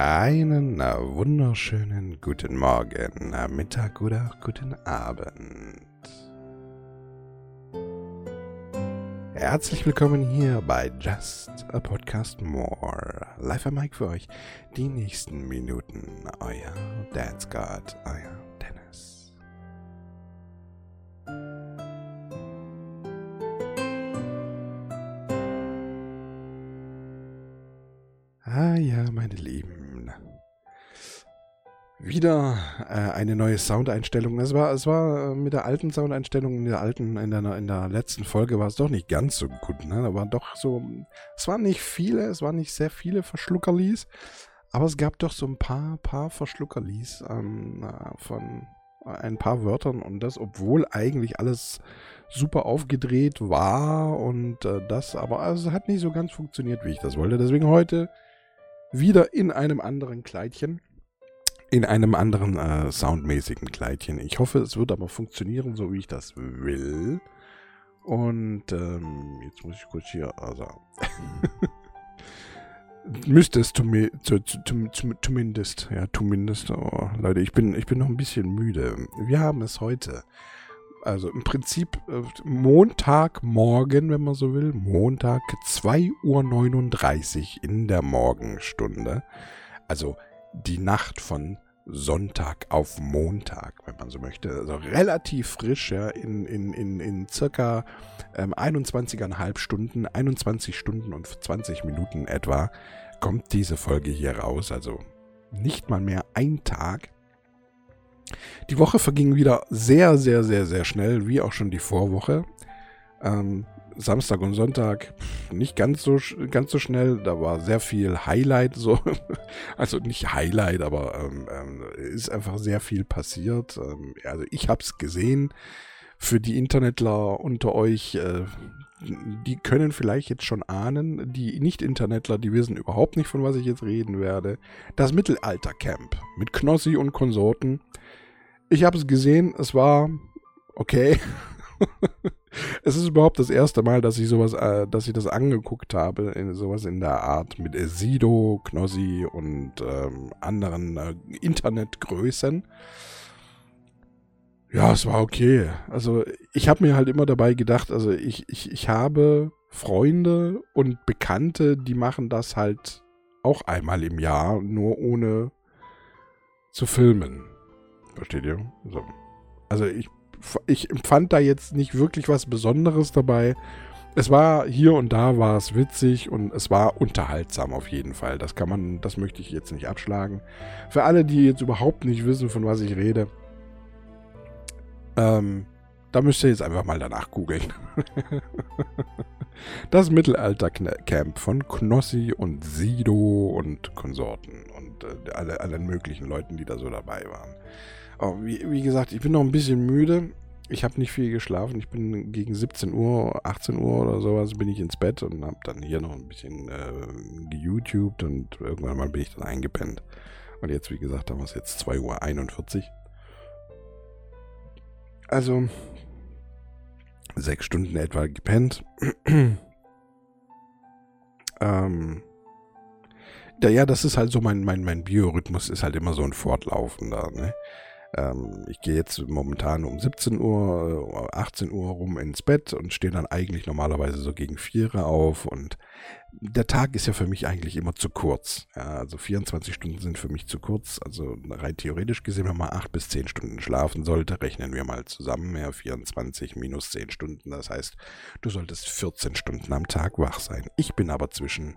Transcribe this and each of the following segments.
Einen wunderschönen guten Morgen, Mittag oder guten Abend. Herzlich willkommen hier bei Just a Podcast More. Live am Mike für euch die nächsten Minuten. Euer Dance God, euer Wieder äh, eine neue Soundeinstellung. Es war, es war äh, mit der alten Soundeinstellung, in der alten, in der, in der letzten Folge war es doch nicht ganz so gut. Ne? Da waren doch so, es waren nicht viele, es waren nicht sehr viele Verschluckerlis, aber es gab doch so ein paar, paar Verschluckerlis ähm, äh, von ein paar Wörtern und das, obwohl eigentlich alles super aufgedreht war und äh, das, aber also, es hat nicht so ganz funktioniert, wie ich das wollte. Deswegen heute wieder in einem anderen Kleidchen. In einem anderen äh, soundmäßigen Kleidchen. Ich hoffe, es wird aber funktionieren, so wie ich das will. Und ähm, jetzt muss ich kurz hier, also müsste es zumi zu, zu, zu, zumindest, ja, zumindest, oh, Leute, ich bin, ich bin noch ein bisschen müde. Wir haben es heute also im Prinzip äh, Montagmorgen, wenn man so will, Montag 2.39 Uhr in der Morgenstunde. Also die Nacht von Sonntag auf Montag, wenn man so möchte. Also relativ frisch, ja, in, in, in, in circa ähm, 21,5 Stunden, 21 Stunden und 20 Minuten etwa, kommt diese Folge hier raus. Also nicht mal mehr ein Tag. Die Woche verging wieder sehr, sehr, sehr, sehr schnell, wie auch schon die Vorwoche. Ähm, Samstag und Sonntag nicht ganz so, ganz so schnell. Da war sehr viel Highlight, so. Also nicht Highlight, aber ähm, ähm, ist einfach sehr viel passiert. Ähm, also ich habe es gesehen. Für die Internetler unter euch, äh, die können vielleicht jetzt schon ahnen. Die Nicht-Internetler, die wissen überhaupt nicht, von was ich jetzt reden werde. Das Mittelalter-Camp mit Knossi und Konsorten. Ich habe es gesehen, es war okay. es ist überhaupt das erste Mal, dass ich sowas, äh, dass ich das angeguckt habe, in, sowas in der Art mit Sido, Knossi und ähm, anderen äh, Internetgrößen. Ja, es war okay. Also ich habe mir halt immer dabei gedacht, also ich, ich, ich habe Freunde und Bekannte, die machen das halt auch einmal im Jahr, nur ohne zu filmen. Versteht ihr? So. Also ich, ich empfand da jetzt nicht wirklich was Besonderes dabei. Es war hier und da war es witzig und es war unterhaltsam auf jeden Fall. Das kann man, das möchte ich jetzt nicht abschlagen. Für alle, die jetzt überhaupt nicht wissen, von was ich rede, ähm, da müsst ihr jetzt einfach mal danach googeln. das Mittelalter-Camp von Knossi und Sido und Konsorten und äh, alle, allen möglichen Leuten, die da so dabei waren. Oh, wie, wie, gesagt, ich bin noch ein bisschen müde. Ich habe nicht viel geschlafen. Ich bin gegen 17 Uhr, 18 Uhr oder sowas bin ich ins Bett und habe dann hier noch ein bisschen äh, geYouTubed und irgendwann mal bin ich dann eingepennt. Und jetzt, wie gesagt, haben wir es jetzt 2.41 Uhr. Also sechs Stunden etwa gepennt. ähm, ja, ja, das ist halt so mein, mein, mein Biorhythmus ist halt immer so ein fortlaufender, ne? Ähm, ich gehe jetzt momentan um 17 Uhr, 18 äh, Uhr rum ins Bett und stehe dann eigentlich normalerweise so gegen 4 Uhr auf und der Tag ist ja für mich eigentlich immer zu kurz. Ja, also 24 Stunden sind für mich zu kurz. Also rein theoretisch gesehen, wenn man 8 bis 10 Stunden schlafen sollte, rechnen wir mal zusammen. Ja, 24 minus 10 Stunden. Das heißt, du solltest 14 Stunden am Tag wach sein. Ich bin aber zwischen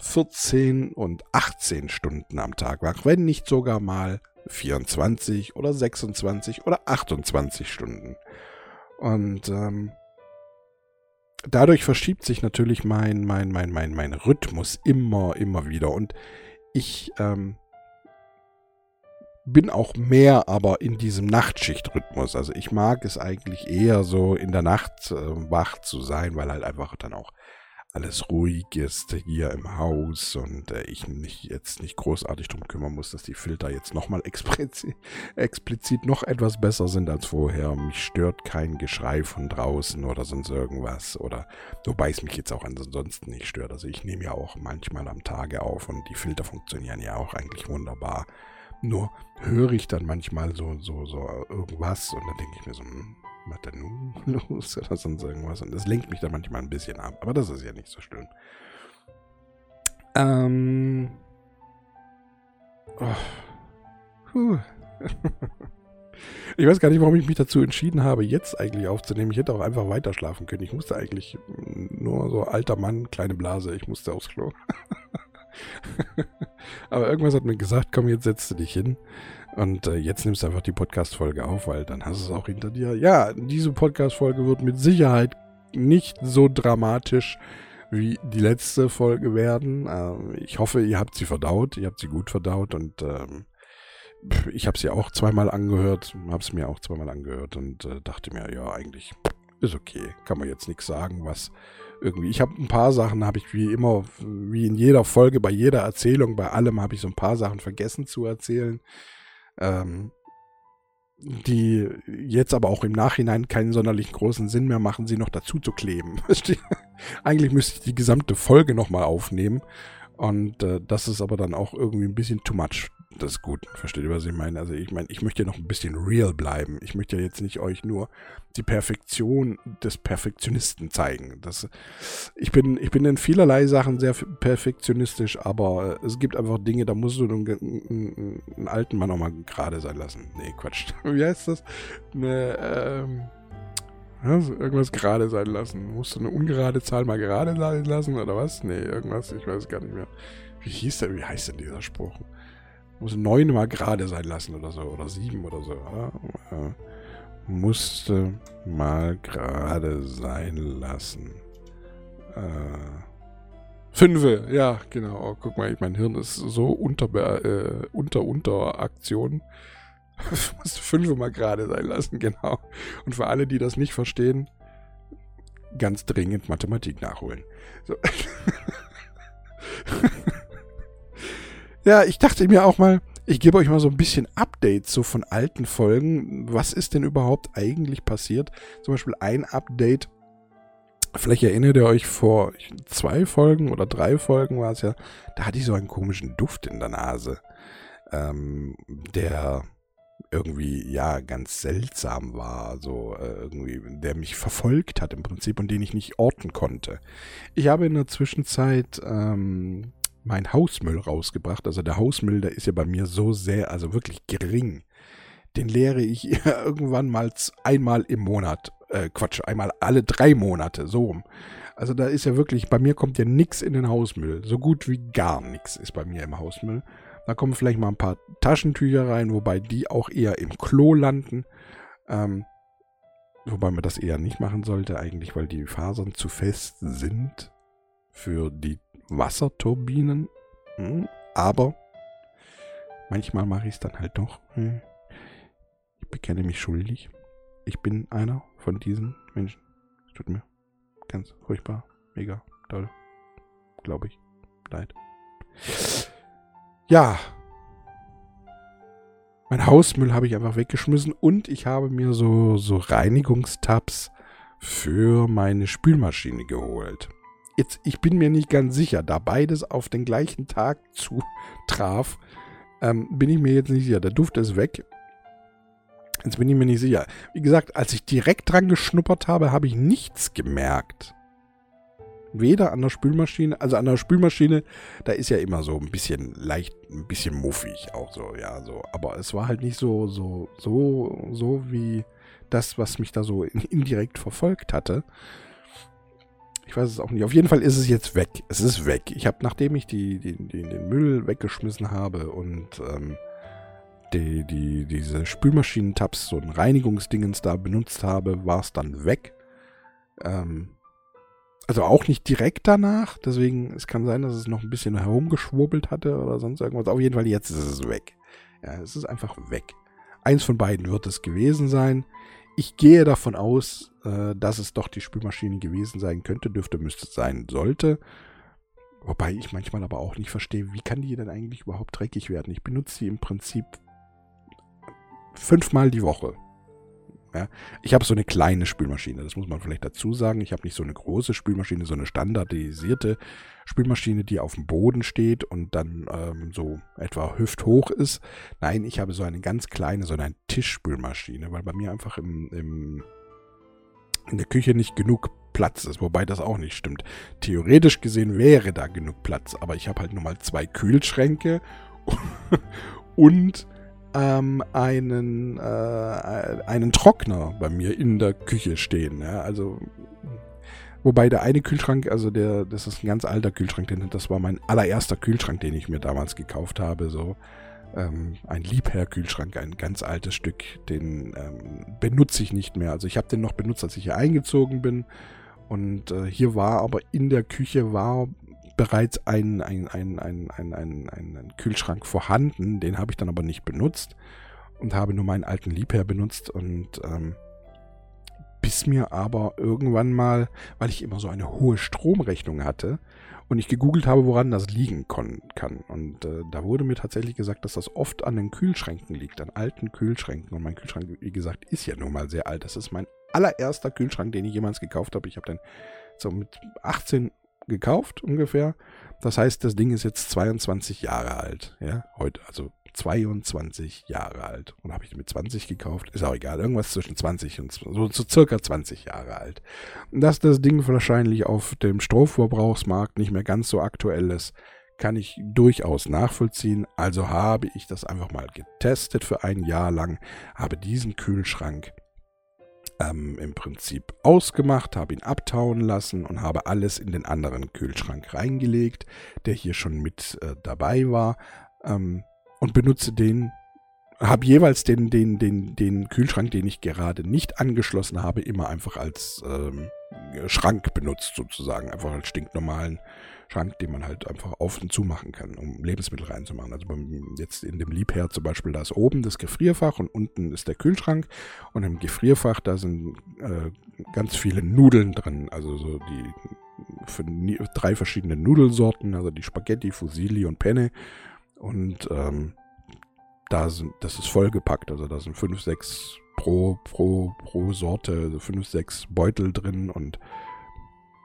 14 und 18 Stunden am Tag wach, wenn nicht sogar mal 24 oder 26 oder 28 Stunden. Und ähm, dadurch verschiebt sich natürlich mein, mein, mein, mein, mein Rhythmus immer, immer wieder. Und ich ähm, bin auch mehr aber in diesem Nachtschichtrhythmus. Also ich mag es eigentlich eher so in der Nacht äh, wach zu sein, weil halt einfach dann auch alles ruhig ist hier im Haus und äh, ich mich jetzt nicht großartig drum kümmern muss, dass die Filter jetzt nochmal explizit, explizit noch etwas besser sind als vorher. Mich stört kein Geschrei von draußen oder sonst irgendwas oder wobei es mich jetzt auch ansonsten nicht stört. Also ich nehme ja auch manchmal am Tage auf und die Filter funktionieren ja auch eigentlich wunderbar. Nur höre ich dann manchmal so, so, so irgendwas und dann denke ich mir so, was denn nun los oder sonst irgendwas. Und das lenkt mich dann manchmal ein bisschen ab. Aber das ist ja nicht so schlimm. Ähm. Oh. Puh. Ich weiß gar nicht, warum ich mich dazu entschieden habe, jetzt eigentlich aufzunehmen. Ich hätte auch einfach weiter schlafen können. Ich musste eigentlich nur so alter Mann, kleine Blase, ich musste aufs Klo. Aber irgendwas hat mir gesagt, komm, jetzt setzt du dich hin. Und äh, jetzt nimmst du einfach die Podcast-Folge auf, weil dann hast du es auch hinter dir. Ja, diese Podcast-Folge wird mit Sicherheit nicht so dramatisch wie die letzte Folge werden. Ähm, ich hoffe, ihr habt sie verdaut. Ihr habt sie gut verdaut und ähm, ich habe sie auch zweimal angehört, habe es mir auch zweimal angehört und äh, dachte mir, ja, eigentlich ist okay. Kann man jetzt nichts sagen, was irgendwie. Ich habe ein paar Sachen, habe ich wie immer, wie in jeder Folge, bei jeder Erzählung, bei allem habe ich so ein paar Sachen vergessen zu erzählen ähm, die jetzt aber auch im Nachhinein keinen sonderlich großen Sinn mehr machen, sie noch dazu zu kleben. Eigentlich müsste ich die gesamte Folge nochmal aufnehmen. Und äh, das ist aber dann auch irgendwie ein bisschen too much das ist gut. Versteht ihr, was ich meine? Also ich meine, ich möchte ja noch ein bisschen real bleiben. Ich möchte ja jetzt nicht euch nur die Perfektion des Perfektionisten zeigen. Das, ich, bin, ich bin in vielerlei Sachen sehr perfektionistisch, aber es gibt einfach Dinge, da musst du einen, einen, einen alten Mann auch mal gerade sein lassen. Nee, Quatsch. Wie heißt das? Eine, ähm, also irgendwas gerade sein lassen. Musst du eine ungerade Zahl mal gerade sein lassen oder was? Nee, irgendwas, ich weiß gar nicht mehr. Wie hieß der, wie heißt denn dieser Spruch? Muss neun mal gerade sein lassen oder so. Oder sieben oder so. Oder? Musste mal gerade sein lassen. Äh, Fünfe, ja, genau. Oh, guck mal, mein Hirn ist so unter, äh, unter, unter Aktion. musste fünfe mal gerade sein lassen, genau. Und für alle, die das nicht verstehen, ganz dringend Mathematik nachholen. So. Ja, ich dachte mir auch mal, ich gebe euch mal so ein bisschen Updates so von alten Folgen. Was ist denn überhaupt eigentlich passiert? Zum Beispiel ein Update. Vielleicht erinnert ihr euch vor zwei Folgen oder drei Folgen war es ja, da hatte ich so einen komischen Duft in der Nase, ähm, der irgendwie ja ganz seltsam war, so äh, irgendwie, der mich verfolgt hat im Prinzip und den ich nicht orten konnte. Ich habe in der Zwischenzeit ähm, mein Hausmüll rausgebracht. Also der Hausmüll, der ist ja bei mir so sehr, also wirklich gering. Den leere ich irgendwann mal einmal im Monat. Äh, Quatsch, einmal alle drei Monate, so rum. Also da ist ja wirklich, bei mir kommt ja nichts in den Hausmüll. So gut wie gar nichts ist bei mir im Hausmüll. Da kommen vielleicht mal ein paar Taschentücher rein, wobei die auch eher im Klo landen. Ähm, wobei man das eher nicht machen sollte, eigentlich, weil die Fasern zu fest sind für die Wasserturbinen. Hm, aber manchmal mache ich es dann halt doch. Hm. Ich bekenne mich schuldig. Ich bin einer von diesen Menschen. Es tut mir ganz furchtbar, mega toll. Glaube ich. Leid. Ja. Mein Hausmüll habe ich einfach weggeschmissen und ich habe mir so, so Reinigungstabs für meine Spülmaschine geholt. Jetzt, ich bin mir nicht ganz sicher, da beides auf den gleichen Tag zutraf, ähm, bin ich mir jetzt nicht sicher. Der Duft ist weg. Jetzt bin ich mir nicht sicher. Wie gesagt, als ich direkt dran geschnuppert habe, habe ich nichts gemerkt. Weder an der Spülmaschine, also an der Spülmaschine, da ist ja immer so ein bisschen leicht, ein bisschen muffig auch so, ja, so. Aber es war halt nicht so, so, so, so wie das, was mich da so indirekt verfolgt hatte. Ich weiß es auch nicht. Auf jeden Fall ist es jetzt weg. Es ist weg. Ich habe, nachdem ich die, die, die, den Müll weggeschmissen habe und ähm, die, die, diese Spülmaschinentabs, so ein Reinigungsdingens da benutzt habe, war es dann weg. Ähm, also auch nicht direkt danach. Deswegen, es kann sein, dass es noch ein bisschen herumgeschwurbelt hatte oder sonst irgendwas. Auf jeden Fall, jetzt ist es weg. Ja, es ist einfach weg. Eins von beiden wird es gewesen sein. Ich gehe davon aus, äh, dass es doch die Spülmaschine gewesen sein könnte, dürfte, müsste sein sollte. Wobei ich manchmal aber auch nicht verstehe, wie kann die denn eigentlich überhaupt dreckig werden? Ich benutze sie im Prinzip fünfmal die Woche. Ja, ich habe so eine kleine Spülmaschine, das muss man vielleicht dazu sagen. Ich habe nicht so eine große Spülmaschine, so eine standardisierte Spülmaschine, die auf dem Boden steht und dann ähm, so etwa hüfthoch ist. Nein, ich habe so eine ganz kleine, so eine Tischspülmaschine, weil bei mir einfach im, im, in der Küche nicht genug Platz ist, wobei das auch nicht stimmt. Theoretisch gesehen wäre da genug Platz, aber ich habe halt nur mal zwei Kühlschränke und ähm, einen, äh, einen Trockner bei mir in der Küche stehen. Ja? Also, wobei der eine Kühlschrank, also der, das ist ein ganz alter Kühlschrank, denn das war mein allererster Kühlschrank, den ich mir damals gekauft habe. So ähm, ein Liebherr-Kühlschrank, ein ganz altes Stück, den ähm, benutze ich nicht mehr. Also ich habe den noch benutzt, als ich hier eingezogen bin. Und äh, hier war aber in der Küche war bereits ein, ein, ein, ein, ein, ein, ein Kühlschrank vorhanden. Den habe ich dann aber nicht benutzt und habe nur meinen alten Liebherr benutzt und ähm, bis mir aber irgendwann mal, weil ich immer so eine hohe Stromrechnung hatte und ich gegoogelt habe, woran das liegen kann. Und äh, da wurde mir tatsächlich gesagt, dass das oft an den Kühlschränken liegt, an alten Kühlschränken. Und mein Kühlschrank, wie gesagt, ist ja nun mal sehr alt. Das ist mein allererster Kühlschrank, den ich jemals gekauft habe. Ich habe den so mit 18 gekauft ungefähr. Das heißt, das Ding ist jetzt 22 Jahre alt. Ja, heute, also 22 Jahre alt. Und habe ich mit 20 gekauft. Ist auch egal. Irgendwas zwischen 20 und so, so circa 20 Jahre alt. Dass das Ding wahrscheinlich auf dem Stromverbrauchsmarkt nicht mehr ganz so aktuell ist, kann ich durchaus nachvollziehen. Also habe ich das einfach mal getestet für ein Jahr lang, habe diesen Kühlschrank ähm, im Prinzip ausgemacht, habe ihn abtauen lassen und habe alles in den anderen Kühlschrank reingelegt, der hier schon mit äh, dabei war ähm, und benutze den habe jeweils den, den, den, den Kühlschrank, den ich gerade nicht angeschlossen habe, immer einfach als ähm, Schrank benutzt, sozusagen. Einfach als stinknormalen Schrank, den man halt einfach auf und zu machen kann, um Lebensmittel reinzumachen. Also beim, jetzt in dem Liebherr zum Beispiel, da ist oben das Gefrierfach und unten ist der Kühlschrank. Und im Gefrierfach, da sind äh, ganz viele Nudeln drin. Also so die für drei verschiedene Nudelsorten, also die Spaghetti, Fusilli und Penne. Und ähm, da sind, das ist vollgepackt. Also da sind fünf, sechs pro, pro, pro Sorte, also fünf, sechs Beutel drin und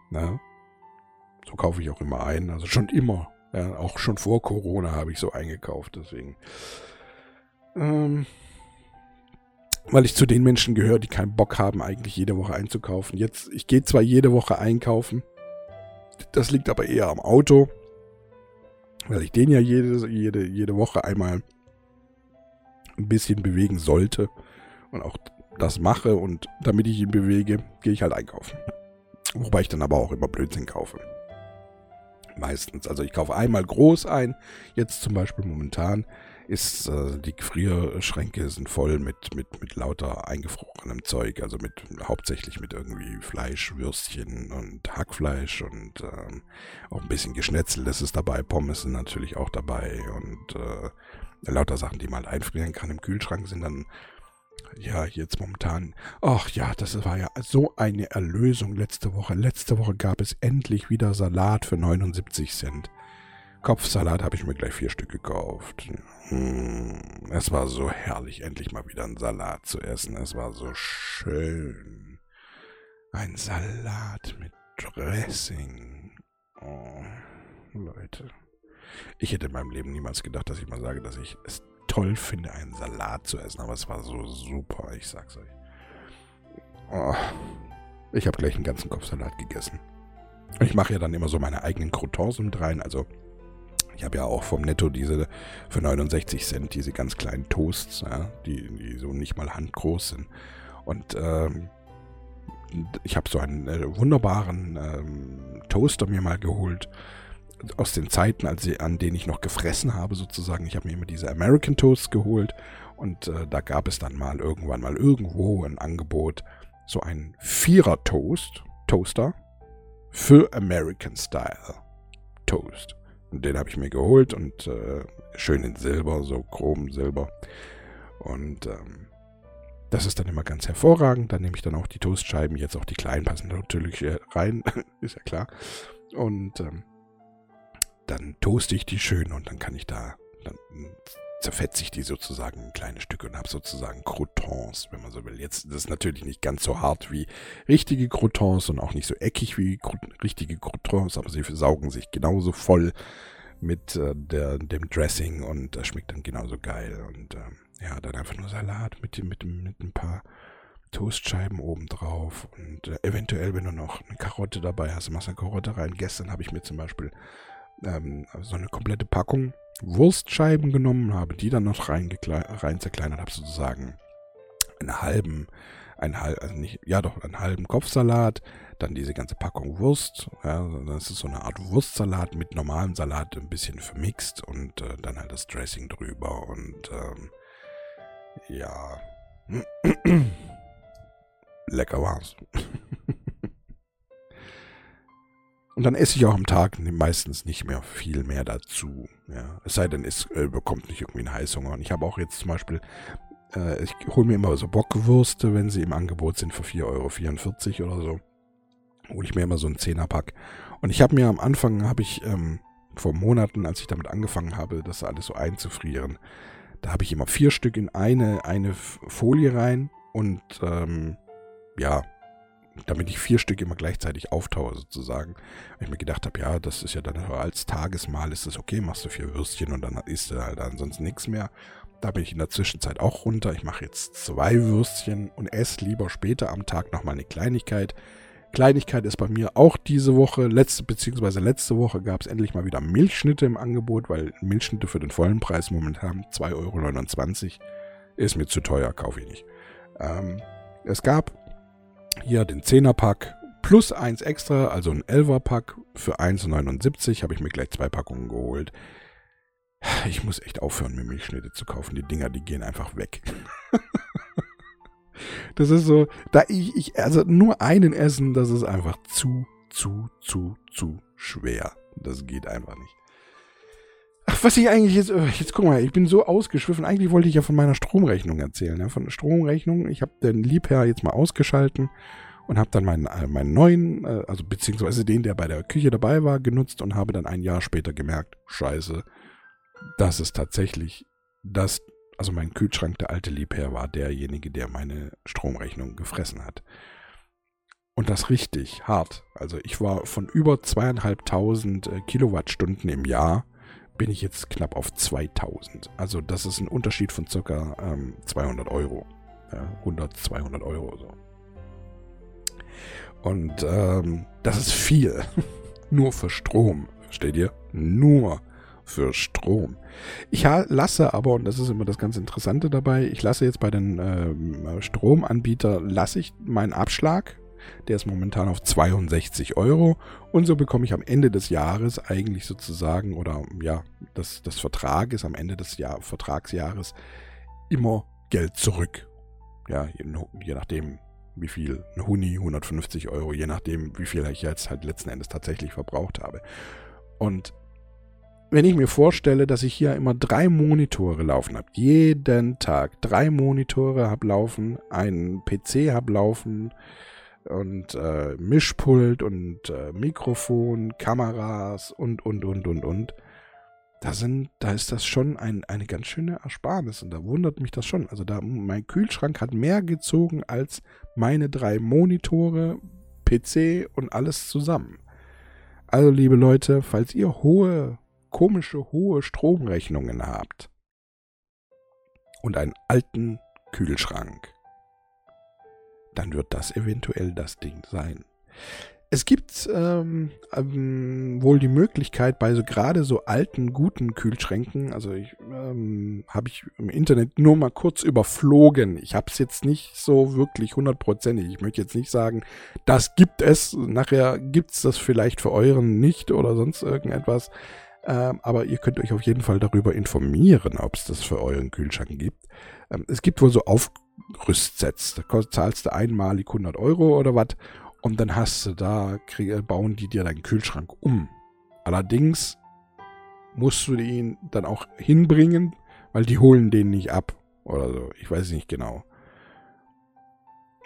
na, so kaufe ich auch immer ein. Also schon immer. Ja, auch schon vor Corona habe ich so eingekauft. Deswegen. Ähm, weil ich zu den Menschen gehöre, die keinen Bock haben, eigentlich jede Woche einzukaufen. Jetzt, ich gehe zwar jede Woche einkaufen. Das liegt aber eher am Auto. Weil ich den ja jede, jede, jede Woche einmal ein bisschen bewegen sollte. Und auch das mache. Und damit ich ihn bewege, gehe ich halt einkaufen. Wobei ich dann aber auch immer Blödsinn kaufe. Meistens. Also ich kaufe einmal groß ein. Jetzt zum Beispiel momentan ist äh, die Gefrierschränke sind voll mit, mit, mit lauter eingefrorenem Zeug. Also mit hauptsächlich mit irgendwie Fleisch, Würstchen und Hackfleisch und ähm, auch ein bisschen Geschnetzeltes ist dabei. Pommes sind natürlich auch dabei und äh, lauter Sachen, die man einfrieren kann im Kühlschrank, sind dann ja, jetzt momentan. Ach ja, das war ja so eine Erlösung letzte Woche. Letzte Woche gab es endlich wieder Salat für 79 Cent. Kopfsalat habe ich mir gleich vier Stück gekauft. Hm, es war so herrlich, endlich mal wieder einen Salat zu essen. Es war so schön. Ein Salat mit Dressing. Oh, Leute. Ich hätte in meinem Leben niemals gedacht, dass ich mal sage, dass ich es toll finde, einen Salat zu essen, aber es war so super, ich sag's euch. Oh, ich habe gleich einen ganzen Kopfsalat gegessen. Ich mache ja dann immer so meine eigenen Croutons mit rein, also ich habe ja auch vom Netto diese für 69 Cent, diese ganz kleinen Toasts, ja, die, die so nicht mal handgroß sind. Und ähm, ich habe so einen äh, wunderbaren ähm, Toaster mir mal geholt aus den Zeiten, als ich, an denen ich noch gefressen habe, sozusagen. Ich habe mir immer diese American Toasts geholt und äh, da gab es dann mal irgendwann mal irgendwo ein Angebot, so ein Vierer-Toast, Toaster für American Style Toast. Und den habe ich mir geholt und äh, schön in Silber, so chrom Silber. Und ähm, das ist dann immer ganz hervorragend. Dann nehme ich dann auch die Toastscheiben, jetzt auch die kleinen passen natürlich rein, ist ja klar. Und ähm, dann toaste ich die schön und dann kann ich da, dann zerfetze ich die sozusagen in kleine Stücke und habe sozusagen Croutons, wenn man so will. Jetzt das ist natürlich nicht ganz so hart wie richtige Croutons und auch nicht so eckig wie richtige Croutons, aber sie saugen sich genauso voll mit äh, der, dem Dressing und das schmeckt dann genauso geil. Und äh, ja, dann einfach nur Salat mit, mit, mit ein paar Toastscheiben oben drauf und äh, eventuell, wenn du noch eine Karotte dabei hast, machst du eine Karotte rein. Gestern habe ich mir zum Beispiel ähm, so eine komplette Packung Wurstscheiben genommen, habe die dann noch rein, zerkleinert, habe sozusagen einen halben, einen halben, also nicht, ja doch, einen halben Kopfsalat, dann diese ganze Packung Wurst, ja, das ist so eine Art Wurstsalat mit normalem Salat ein bisschen vermixt und äh, dann halt das Dressing drüber und ähm, ja, lecker war's. Und dann esse ich auch am Tag meistens nicht mehr viel mehr dazu. Ja. Es sei denn, es äh, bekommt nicht irgendwie einen Heißhunger. Und ich habe auch jetzt zum Beispiel, äh, ich hole mir immer so Bockwürste, wenn sie im Angebot sind für 4,44 Euro oder so. Hole ich mir immer so einen Zehnerpack. Und ich habe mir am Anfang, habe ich ähm, vor Monaten, als ich damit angefangen habe, das alles so einzufrieren, da habe ich immer vier Stück in eine, eine Folie rein und ähm, ja, damit ich vier Stück immer gleichzeitig auftaue sozusagen. Weil ich mir gedacht habe, ja, das ist ja dann als Tagesmahl ist das okay, machst du vier Würstchen und dann isst du halt ansonsten nichts mehr. Da bin ich in der Zwischenzeit auch runter. Ich mache jetzt zwei Würstchen und esse lieber später am Tag nochmal eine Kleinigkeit. Kleinigkeit ist bei mir auch diese Woche, letzte, beziehungsweise letzte Woche gab es endlich mal wieder Milchschnitte im Angebot, weil Milchschnitte für den vollen Preis momentan 2,29 Euro ist mir zu teuer, kaufe ich nicht. Ähm, es gab hier den 10er-Pack plus eins extra, also ein 11er-Pack für 1,79 habe ich mir gleich zwei Packungen geholt. Ich muss echt aufhören, mir Milchschnitte zu kaufen. Die Dinger, die gehen einfach weg. das ist so, da ich, ich, also nur einen essen, das ist einfach zu, zu, zu, zu schwer. Das geht einfach nicht. Ach, was ich eigentlich jetzt, äh, jetzt guck mal, ich bin so ausgeschwiffen. Eigentlich wollte ich ja von meiner Stromrechnung erzählen. Ja, von der Stromrechnung. Ich habe den Liebherr jetzt mal ausgeschalten und habe dann meinen, äh, meinen neuen, äh, also beziehungsweise den, der bei der Küche dabei war, genutzt und habe dann ein Jahr später gemerkt, scheiße, das ist tatsächlich das, also mein Kühlschrank, der alte Liebherr, war derjenige, der meine Stromrechnung gefressen hat. Und das richtig hart. Also ich war von über zweieinhalbtausend Kilowattstunden im Jahr bin ich jetzt knapp auf 2000. Also das ist ein Unterschied von circa ähm, 200 Euro. Ja, 100, 200 Euro so. Und ähm, das ist viel. Nur für Strom. Versteht ihr? Nur für Strom. Ich lasse aber, und das ist immer das ganz Interessante dabei, ich lasse jetzt bei den ähm, Stromanbietern, lasse ich meinen Abschlag der ist momentan auf 62 Euro. Und so bekomme ich am Ende des Jahres eigentlich sozusagen, oder ja, das, das Vertrag ist am Ende des Jahr, Vertragsjahres immer Geld zurück. Ja, je, je nachdem, wie viel, ein Huni, 150 Euro, je nachdem, wie viel ich jetzt halt letzten Endes tatsächlich verbraucht habe. Und wenn ich mir vorstelle, dass ich hier immer drei Monitore laufen habe, jeden Tag drei Monitore habe laufen, einen PC habe laufen, und äh, Mischpult und äh, Mikrofon, Kameras und, und, und, und, und. Da sind, da ist das schon ein, eine ganz schöne Ersparnis und da wundert mich das schon. Also da, mein Kühlschrank hat mehr gezogen als meine drei Monitore, PC und alles zusammen. Also, liebe Leute, falls ihr hohe, komische, hohe Stromrechnungen habt und einen alten Kühlschrank, dann wird das eventuell das Ding sein. Es gibt ähm, ähm, wohl die Möglichkeit bei so gerade so alten, guten Kühlschränken, also ich ähm, habe ich im Internet nur mal kurz überflogen. Ich habe es jetzt nicht so wirklich hundertprozentig. Ich möchte jetzt nicht sagen, das gibt es. Nachher gibt es das vielleicht für euren nicht oder sonst irgendetwas. Ähm, aber ihr könnt euch auf jeden Fall darüber informieren, ob es das für euren Kühlschrank gibt. Ähm, es gibt wohl so Auf Rüstsets. Da zahlst du einmalig 100 Euro oder was und dann hast du da, krieg, bauen die dir deinen Kühlschrank um. Allerdings musst du ihn dann auch hinbringen, weil die holen den nicht ab oder so. Ich weiß nicht genau.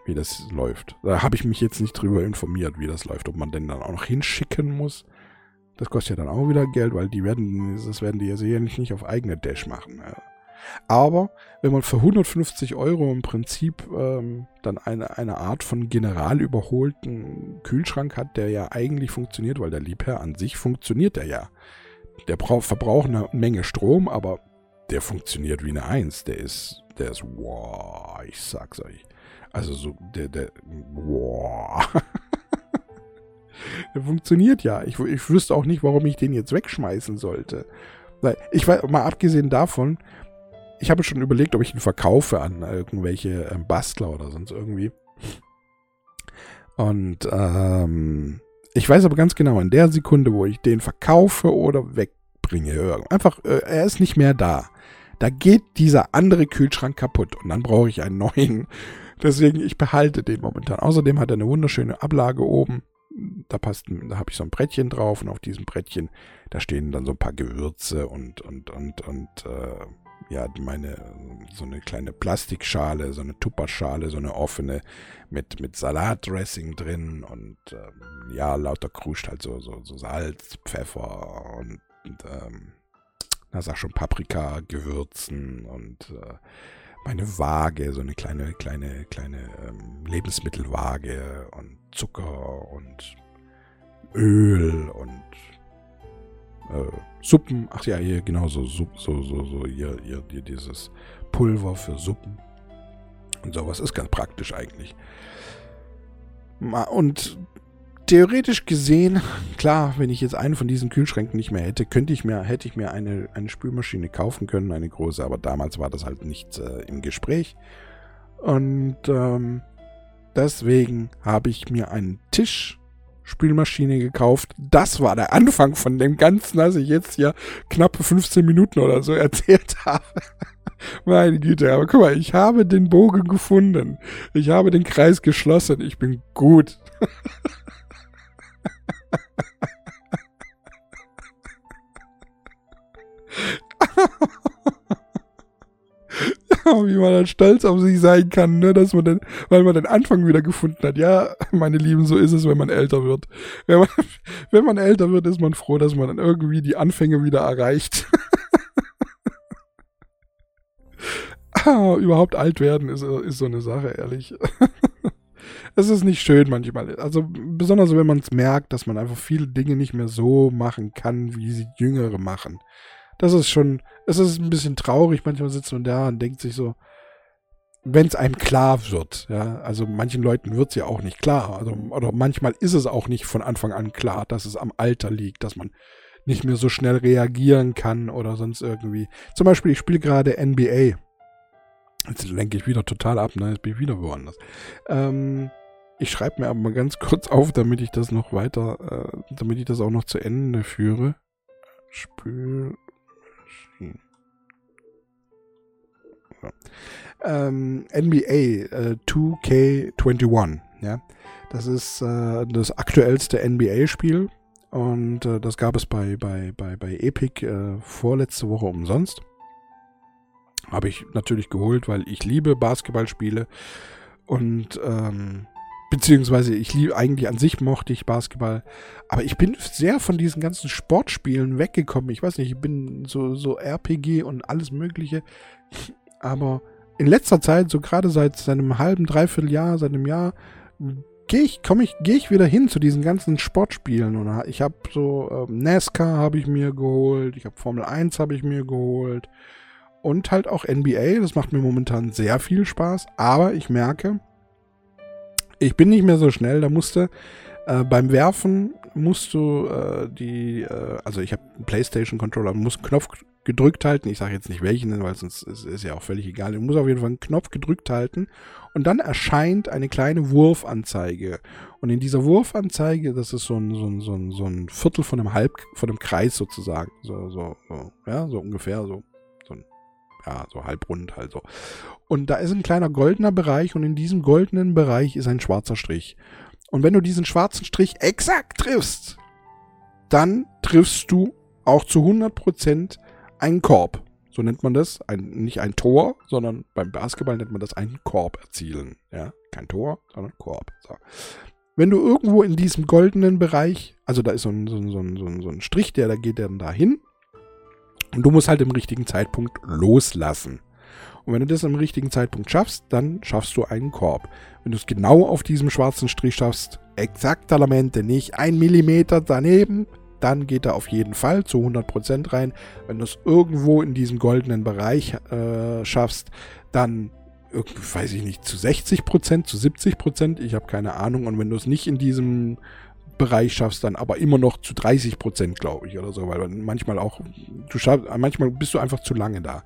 wie das läuft. Da habe ich mich jetzt nicht drüber informiert, wie das läuft, ob man den dann auch noch hinschicken muss. Das kostet ja dann auch wieder Geld, weil die werden, das werden die ja sicherlich nicht auf eigene Dash machen. Ja. Aber wenn man für 150 Euro im Prinzip ähm, dann eine, eine Art von general überholten Kühlschrank hat, der ja eigentlich funktioniert, weil der Liebherr an sich funktioniert der ja. Der verbraucht eine Menge Strom, aber der funktioniert wie eine Eins. Der ist, der ist, wow, ich sag's euch. Also so, der, der, wow. der funktioniert ja. Ich, ich wüsste auch nicht, warum ich den jetzt wegschmeißen sollte. Ich weiß, mal abgesehen davon, ich habe schon überlegt, ob ich ihn verkaufe an irgendwelche ähm, Bastler oder sonst irgendwie. Und ähm, ich weiß aber ganz genau, in der Sekunde, wo ich den verkaufe oder wegbringe, einfach, äh, er ist nicht mehr da. Da geht dieser andere Kühlschrank kaputt und dann brauche ich einen neuen. Deswegen, ich behalte den momentan. Außerdem hat er eine wunderschöne Ablage oben. Da passt, da habe ich so ein Brettchen drauf und auf diesem Brettchen, da stehen dann so ein paar Gewürze und, und, und, und, äh, ja, meine, so eine kleine Plastikschale, so eine Tupperschale, so eine offene mit, mit Salatdressing drin und ähm, ja, lauter Kruscht halt so, so, so Salz, Pfeffer und, und ähm, na sag schon Paprika, Gewürzen und äh, meine Waage, so eine kleine, kleine, kleine ähm, Lebensmittelwaage und Zucker und Öl und äh, Suppen. Ach ja, hier genau so, so, so, so, hier, hier, hier dieses Pulver für Suppen. Und sowas ist ganz praktisch eigentlich. Und theoretisch gesehen, klar, wenn ich jetzt einen von diesen Kühlschränken nicht mehr hätte, könnte ich mir, hätte ich mir eine, eine Spülmaschine kaufen können, eine große, aber damals war das halt nicht äh, im Gespräch. Und ähm, deswegen habe ich mir einen Tisch Spülmaschine gekauft. Das war der Anfang von dem Ganzen, was ich jetzt hier knappe 15 Minuten oder so erzählt habe. Meine Güte, aber guck mal, ich habe den Bogen gefunden. Ich habe den Kreis geschlossen. Ich bin gut. wie man dann stolz auf sich sein kann, ne, dass man dann, weil man den Anfang wieder gefunden hat. Ja, meine Lieben, so ist es, wenn man älter wird. Wenn man, wenn man älter wird, ist man froh, dass man dann irgendwie die Anfänge wieder erreicht. ah, überhaupt alt werden ist, ist so eine Sache, ehrlich. es ist nicht schön manchmal. Also besonders wenn man es merkt, dass man einfach viele Dinge nicht mehr so machen kann, wie sie Jüngere machen das ist schon, es ist ein bisschen traurig. Manchmal sitzt man da und denkt sich so, wenn es einem klar wird, ja, also manchen Leuten wird es ja auch nicht klar, also, oder manchmal ist es auch nicht von Anfang an klar, dass es am Alter liegt, dass man nicht mehr so schnell reagieren kann oder sonst irgendwie. Zum Beispiel, ich spiele gerade NBA. Jetzt lenke ich wieder total ab, ne? Jetzt bin ich wieder woanders. Ähm, ich schreibe mir aber mal ganz kurz auf, damit ich das noch weiter, äh, damit ich das auch noch zu Ende führe. Spül Ähm, NBA äh, 2K21, ja. Das ist äh, das aktuellste NBA-Spiel und äh, das gab es bei, bei, bei, bei Epic äh, vorletzte Woche umsonst. Habe ich natürlich geholt, weil ich liebe Basketballspiele und ähm, Beziehungsweise ich liebe, eigentlich an sich mochte ich Basketball. Aber ich bin sehr von diesen ganzen Sportspielen weggekommen. Ich weiß nicht, ich bin so, so RPG und alles Mögliche. Aber in letzter Zeit, so gerade seit seinem halben, dreiviertel Jahr, seit einem Jahr, gehe ich, ich, gehe ich wieder hin zu diesen ganzen Sportspielen. Und ich habe so ähm, NASCAR habe ich mir geholt, ich habe Formel 1 habe ich mir geholt. Und halt auch NBA, das macht mir momentan sehr viel Spaß. Aber ich merke, ich bin nicht mehr so schnell, da musste äh, beim Werfen musst du äh, die, äh, also ich habe einen PlayStation Controller, muss einen Knopf gedrückt halten. Ich sage jetzt nicht welchen, weil sonst ist, ist ja auch völlig egal. Du musst auf jeden Fall einen Knopf gedrückt halten und dann erscheint eine kleine Wurfanzeige. Und in dieser Wurfanzeige, das ist so ein, so ein, so ein, so ein Viertel von einem Halb, von einem Kreis sozusagen. So, so, so, ja, so ungefähr so. so ein, ja, so halbrund halt so. Und da ist ein kleiner goldener Bereich und in diesem goldenen Bereich ist ein schwarzer Strich. Und wenn du diesen schwarzen Strich exakt triffst, dann triffst du auch zu 100% einen Korb. so nennt man das. Ein, nicht ein Tor, sondern beim Basketball nennt man das einen Korb erzielen. Ja, kein Tor, sondern Korb. So. Wenn du irgendwo in diesem goldenen Bereich, also da ist so ein, so ein, so ein, so ein Strich, der da geht dann da hin. Und du musst halt im richtigen Zeitpunkt loslassen. Und wenn du das im richtigen Zeitpunkt schaffst, dann schaffst du einen Korb. Wenn du es genau auf diesem schwarzen Strich schaffst, exakt Elemente, nicht ein Millimeter daneben, dann geht er auf jeden Fall zu 100% rein. Wenn du es irgendwo in diesem goldenen Bereich äh, schaffst, dann weiß ich nicht, zu 60%, zu 70%, ich habe keine Ahnung. Und wenn du es nicht in diesem Bereich schaffst, dann aber immer noch zu 30 Prozent, glaube ich, oder so, weil manchmal auch, du schaffst, manchmal bist du einfach zu lange da.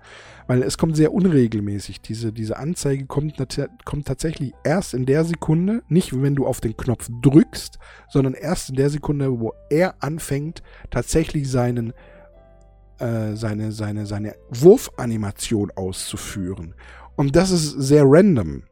Weil es kommt sehr unregelmäßig. Diese, diese Anzeige kommt, kommt tatsächlich erst in der Sekunde, nicht wenn du auf den Knopf drückst, sondern erst in der Sekunde, wo er anfängt, tatsächlich seinen, äh, seine, seine, seine Wurfanimation auszuführen. Und das ist sehr random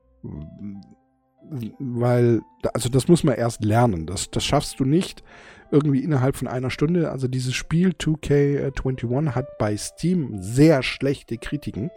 weil, also das muss man erst lernen. Das, das schaffst du nicht irgendwie innerhalb von einer Stunde. Also dieses Spiel 2K21 hat bei Steam sehr schlechte Kritiken.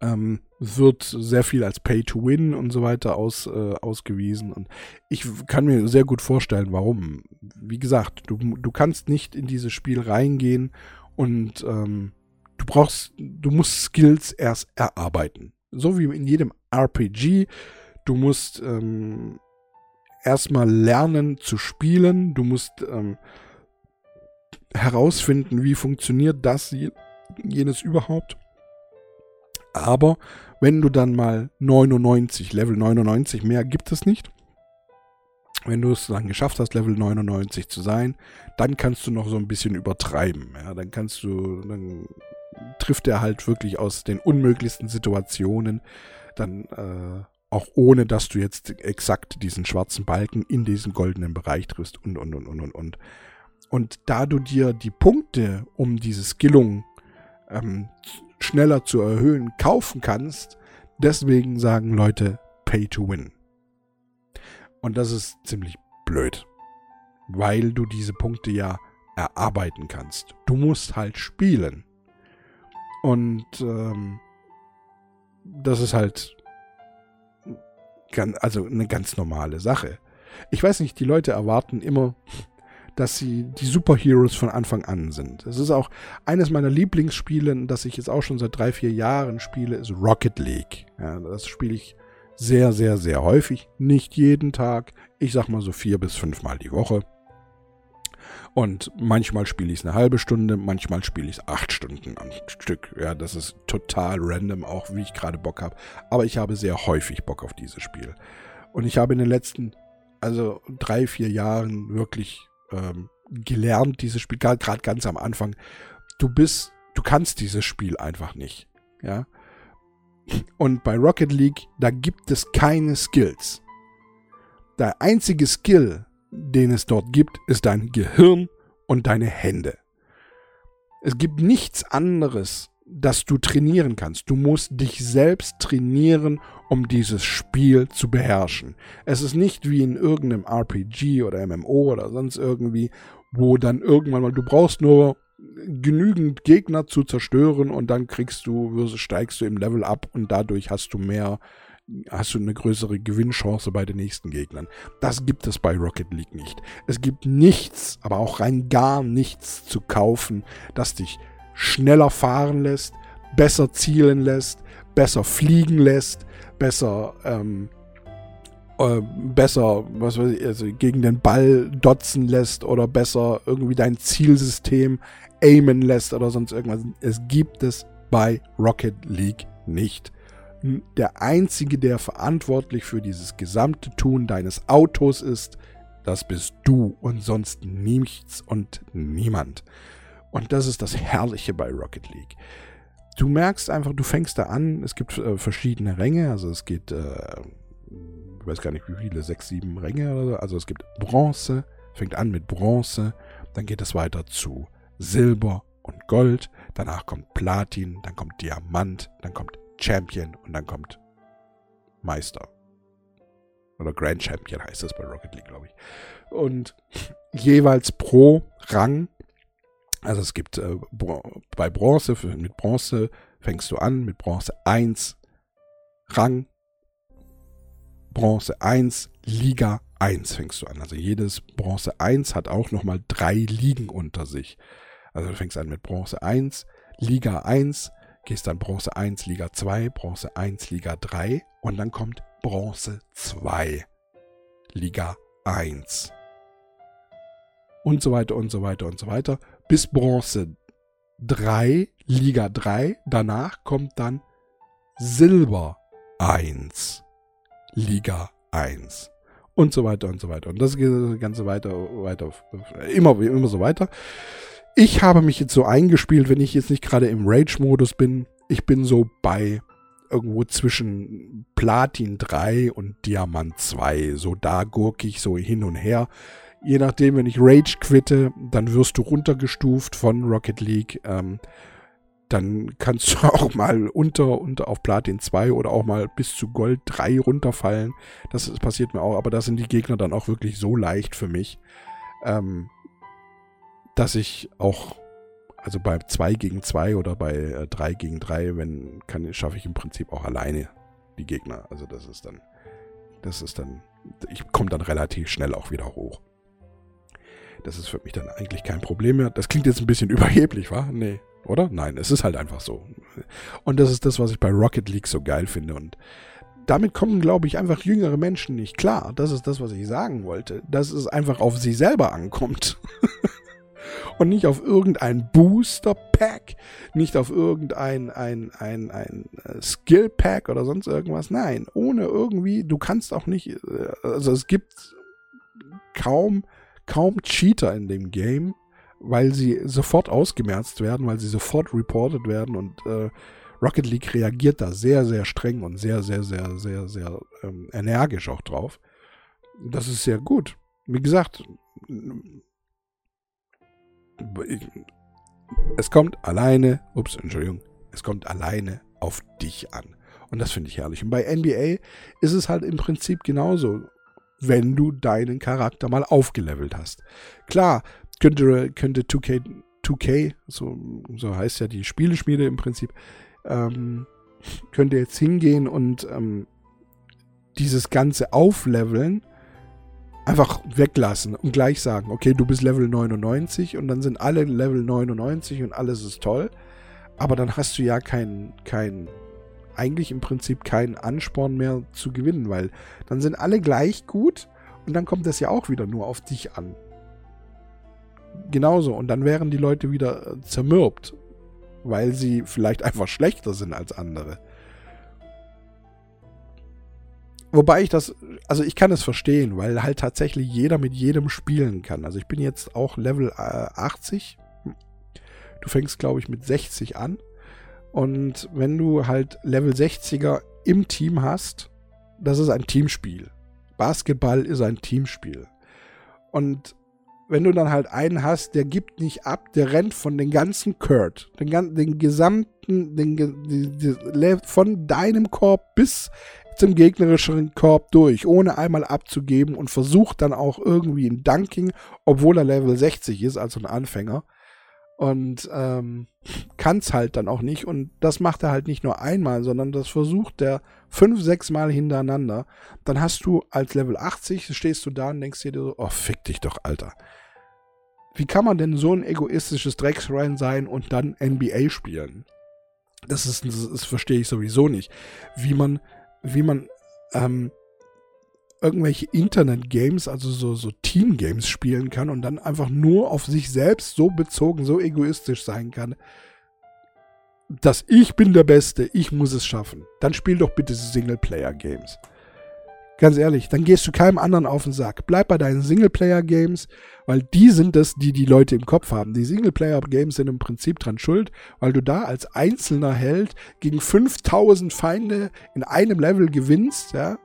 Ähm, wird sehr viel als Pay to Win und so weiter aus, äh, ausgewiesen. Und ich kann mir sehr gut vorstellen, warum. Wie gesagt, du, du kannst nicht in dieses Spiel reingehen und ähm, du brauchst, du musst Skills erst erarbeiten. So wie in jedem RPG Du musst ähm, erstmal lernen zu spielen. Du musst ähm, herausfinden, wie funktioniert das, jenes überhaupt. Aber wenn du dann mal 99, Level 99, mehr gibt es nicht. Wenn du es dann geschafft hast, Level 99 zu sein, dann kannst du noch so ein bisschen übertreiben. Ja, dann kannst du, dann trifft er halt wirklich aus den unmöglichsten Situationen. Dann äh, auch ohne dass du jetzt exakt diesen schwarzen Balken in diesen goldenen Bereich triffst und, und, und, und, und, und. Und da du dir die Punkte, um diese Skillung ähm, schneller zu erhöhen, kaufen kannst, deswegen sagen Leute Pay to Win. Und das ist ziemlich blöd, weil du diese Punkte ja erarbeiten kannst. Du musst halt spielen. Und ähm, das ist halt also eine ganz normale Sache. Ich weiß nicht, die Leute erwarten immer, dass sie die Superheroes von Anfang an sind. Es ist auch eines meiner Lieblingsspiele, das ich jetzt auch schon seit drei, vier Jahren spiele, ist Rocket League. Ja, das spiele ich sehr, sehr, sehr häufig. Nicht jeden Tag. Ich sag mal so vier bis fünfmal die Woche. Und manchmal spiele ich es eine halbe Stunde, manchmal spiele ich es acht Stunden am Stück. Ja, das ist total random, auch wie ich gerade Bock habe. Aber ich habe sehr häufig Bock auf dieses Spiel. Und ich habe in den letzten, also drei, vier Jahren wirklich ähm, gelernt, dieses Spiel, gerade ganz am Anfang. Du bist, du kannst dieses Spiel einfach nicht. Ja. Und bei Rocket League, da gibt es keine Skills. Der einzige Skill, den es dort gibt, ist dein Gehirn und deine Hände. Es gibt nichts anderes, das du trainieren kannst. Du musst dich selbst trainieren, um dieses Spiel zu beherrschen. Es ist nicht wie in irgendeinem RPG oder MMO oder sonst irgendwie, wo dann irgendwann mal, du brauchst nur genügend Gegner zu zerstören und dann kriegst du, steigst du im Level ab und dadurch hast du mehr hast du eine größere Gewinnchance bei den nächsten Gegnern. Das gibt es bei Rocket League nicht. Es gibt nichts, aber auch rein gar nichts zu kaufen, das dich schneller fahren lässt, besser zielen lässt, besser fliegen lässt, besser ähm, äh, besser, was weiß ich, also gegen den Ball dotzen lässt oder besser irgendwie dein Zielsystem aimen lässt oder sonst irgendwas. Es gibt es bei Rocket League nicht der Einzige, der verantwortlich für dieses gesamte Tun deines Autos ist, das bist du und sonst nichts und niemand. Und das ist das Herrliche bei Rocket League. Du merkst einfach, du fängst da an, es gibt äh, verschiedene Ränge, also es geht, äh, ich weiß gar nicht wie viele, sechs, sieben Ränge oder so. Also es gibt Bronze, fängt an mit Bronze, dann geht es weiter zu Silber und Gold, danach kommt Platin, dann kommt Diamant, dann kommt Champion und dann kommt Meister. Oder Grand Champion heißt das bei Rocket League, glaube ich. Und jeweils pro Rang Also es gibt äh, bei Bronze, mit Bronze fängst du an, mit Bronze 1 Rang, Bronze 1, Liga 1 fängst du an. Also jedes Bronze 1 hat auch nochmal drei Ligen unter sich. Also du fängst an mit Bronze 1, Liga 1, gehst dann Bronze 1, Liga 2, Bronze 1, Liga 3 und dann kommt Bronze 2, Liga 1. Und so weiter und so weiter und so weiter. Bis Bronze 3, Liga 3. Danach kommt dann Silber 1, Liga 1 und so weiter und so weiter. Und das geht das Ganze weiter, weiter, immer, immer so weiter. Ich habe mich jetzt so eingespielt, wenn ich jetzt nicht gerade im Rage-Modus bin. Ich bin so bei irgendwo zwischen Platin 3 und Diamant 2. So da gurke ich so hin und her. Je nachdem, wenn ich Rage quitte, dann wirst du runtergestuft von Rocket League. Ähm, dann kannst du auch mal unter, unter auf Platin 2 oder auch mal bis zu Gold 3 runterfallen. Das, passiert mir auch, aber da sind die Gegner dann auch wirklich so leicht für mich, ähm, dass ich auch, also bei 2 gegen 2 oder bei äh, 3 gegen 3, wenn, kann, schaffe ich im Prinzip auch alleine die Gegner. Also das ist dann, das ist dann, ich komme dann relativ schnell auch wieder hoch. Das ist für mich dann eigentlich kein Problem mehr. Das klingt jetzt ein bisschen überheblich, wa? Nee, oder? Nein, es ist halt einfach so. Und das ist das, was ich bei Rocket League so geil finde. Und damit kommen, glaube ich, einfach jüngere Menschen nicht klar. Das ist das, was ich sagen wollte. Dass es einfach auf sie selber ankommt. Und nicht auf irgendein Booster-Pack, nicht auf irgendein ein, ein, ein äh, Skill-Pack oder sonst irgendwas. Nein, ohne irgendwie, du kannst auch nicht, äh, also es gibt kaum, kaum Cheater in dem Game, weil sie sofort ausgemerzt werden, weil sie sofort reported werden und äh, Rocket League reagiert da sehr, sehr streng und sehr, sehr, sehr, sehr, sehr ähm, energisch auch drauf. Das ist sehr gut. Wie gesagt, es kommt alleine, ups, Entschuldigung, es kommt alleine auf dich an. Und das finde ich herrlich. Und bei NBA ist es halt im Prinzip genauso, wenn du deinen Charakter mal aufgelevelt hast. Klar, könnte, könnte 2K, 2K so, so heißt ja die Spieleschmiede im Prinzip, ähm, könnte jetzt hingehen und ähm, dieses ganze Aufleveln einfach weglassen und gleich sagen, okay, du bist Level 99 und dann sind alle Level 99 und alles ist toll. Aber dann hast du ja keinen, kein, eigentlich im Prinzip keinen Ansporn mehr zu gewinnen, weil dann sind alle gleich gut und dann kommt das ja auch wieder nur auf dich an. Genauso. Und dann wären die Leute wieder äh, zermürbt, weil sie vielleicht einfach schlechter sind als andere. Wobei ich das, also ich kann es verstehen, weil halt tatsächlich jeder mit jedem spielen kann. Also ich bin jetzt auch Level äh, 80. Du fängst, glaube ich, mit 60 an. Und wenn du halt Level 60er im Team hast, das ist ein Teamspiel. Basketball ist ein Teamspiel. Und wenn du dann halt einen hast, der gibt nicht ab, der rennt von den ganzen Kurt, den, den gesamten, den, die, die, von deinem Korb bis zum gegnerischen Korb durch, ohne einmal abzugeben und versucht dann auch irgendwie ein Dunking, obwohl er Level 60 ist, also ein Anfänger. Und ähm, kann es halt dann auch nicht. Und das macht er halt nicht nur einmal, sondern das versucht er fünf, sechs Mal hintereinander. Dann hast du als Level 80, stehst du da und denkst dir so, oh, fick dich doch, Alter. Wie kann man denn so ein egoistisches Drecksrein sein und dann NBA spielen? Das ist, das, das verstehe ich sowieso nicht. Wie man wie man ähm, irgendwelche Internet-Games, also so, so Team-Games spielen kann und dann einfach nur auf sich selbst so bezogen, so egoistisch sein kann, dass ich bin der Beste, ich muss es schaffen. Dann spiel doch bitte Singleplayer-Games. Ganz ehrlich, dann gehst du keinem anderen auf den Sack. Bleib bei deinen Singleplayer-Games, weil die sind es, die die Leute im Kopf haben. Die Singleplayer-Games sind im Prinzip dran schuld, weil du da als einzelner Held gegen 5000 Feinde in einem Level gewinnst, ja.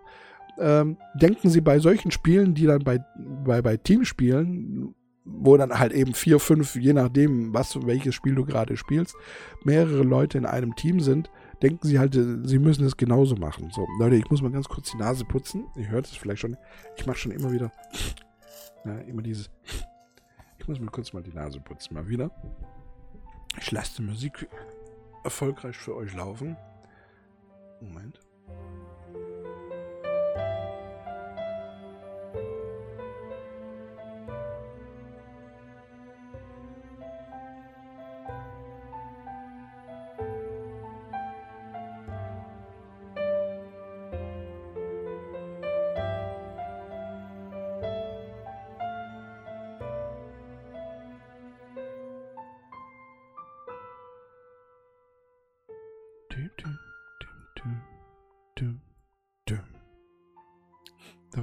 Ähm, denken sie bei solchen Spielen, die dann bei, bei, bei Teamspielen, wo dann halt eben vier, fünf, je nachdem, was, welches Spiel du gerade spielst, mehrere Leute in einem Team sind, denken sie halt, äh, sie müssen es genauso machen. So, Leute, ich muss mal ganz kurz die Nase putzen. Ihr hört es vielleicht schon. Ich mache schon immer wieder, ja, immer dieses. Ich muss mir kurz mal die Nase putzen, mal wieder. Ich lasse die Musik erfolgreich für euch laufen. Moment.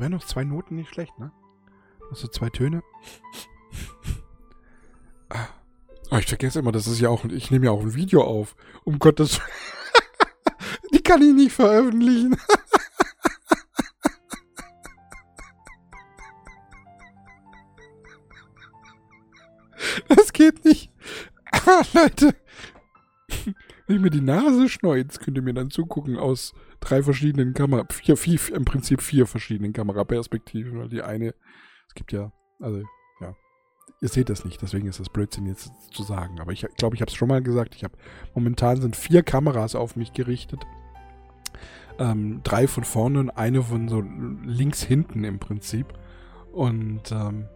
Wären noch zwei Noten nicht schlecht, ne? Also zwei Töne. Oh, ich vergesse immer, das ist ja auch, ich nehme ja auch ein Video auf. Um Gottes Die kann ich nicht veröffentlichen. Das geht nicht. Ah, Leute. Wenn ich mir die Nase schneuze, könnt ihr mir dann zugucken aus drei verschiedenen Kamera, vier, vier, im Prinzip vier verschiedenen Kameraperspektiven, die eine, es gibt ja, also, ja, ihr seht das nicht, deswegen ist das Blödsinn jetzt zu sagen, aber ich glaube, ich habe es schon mal gesagt, ich habe, momentan sind vier Kameras auf mich gerichtet, ähm, drei von vorne und eine von so links hinten im Prinzip und, ähm,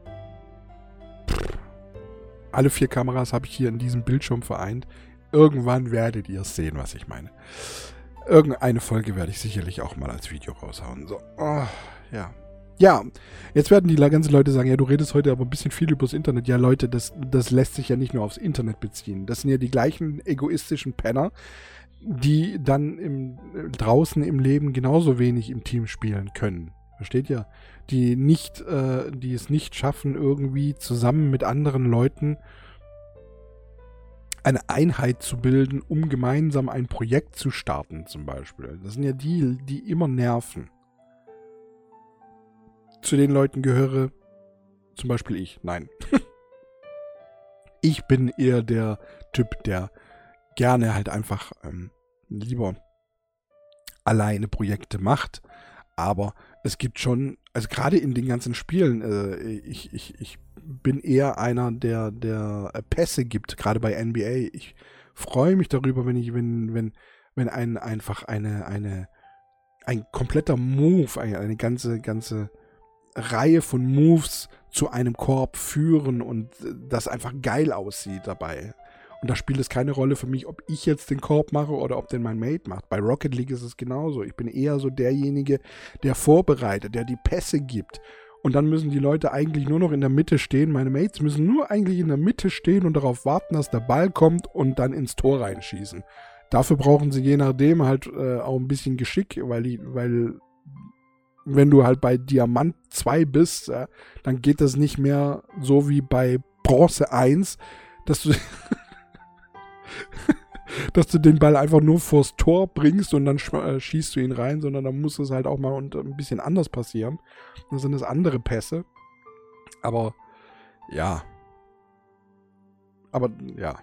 alle vier Kameras habe ich hier in diesem Bildschirm vereint. Irgendwann werdet ihr sehen, was ich meine. Irgendeine Folge werde ich sicherlich auch mal als Video raushauen. So, oh, ja. Ja, jetzt werden die ganzen Leute sagen, ja, du redest heute aber ein bisschen viel übers Internet. Ja, Leute, das, das lässt sich ja nicht nur aufs Internet beziehen. Das sind ja die gleichen egoistischen Penner, die dann im, draußen im Leben genauso wenig im Team spielen können. Versteht ihr? Die nicht, äh, die es nicht schaffen, irgendwie zusammen mit anderen Leuten eine Einheit zu bilden, um gemeinsam ein Projekt zu starten, zum Beispiel. Das sind ja die, die immer nerven. Zu den Leuten gehöre zum Beispiel ich. Nein. ich bin eher der Typ, der gerne halt einfach ähm, lieber alleine Projekte macht. Aber es gibt schon, also gerade in den ganzen Spielen, äh, ich, ich, ich bin eher einer, der, der Pässe gibt, gerade bei NBA. Ich freue mich darüber, wenn ich, wenn, wenn, wenn ein einfach eine, eine, ein kompletter Move, eine, eine ganze, ganze Reihe von Moves zu einem Korb führen und äh, das einfach geil aussieht dabei. Und da spielt es keine Rolle für mich, ob ich jetzt den Korb mache oder ob den mein Mate macht. Bei Rocket League ist es genauso. Ich bin eher so derjenige, der vorbereitet, der die Pässe gibt. Und dann müssen die Leute eigentlich nur noch in der Mitte stehen. Meine Mates müssen nur eigentlich in der Mitte stehen und darauf warten, dass der Ball kommt und dann ins Tor reinschießen. Dafür brauchen sie je nachdem halt äh, auch ein bisschen Geschick, weil, weil wenn du halt bei Diamant 2 bist, äh, dann geht das nicht mehr so wie bei Bronze 1, dass du dass du den Ball einfach nur vors Tor bringst und dann äh, schießt du ihn rein, sondern dann muss es halt auch mal ein bisschen anders passieren. Dann sind es andere Pässe. Aber ja. Aber ja.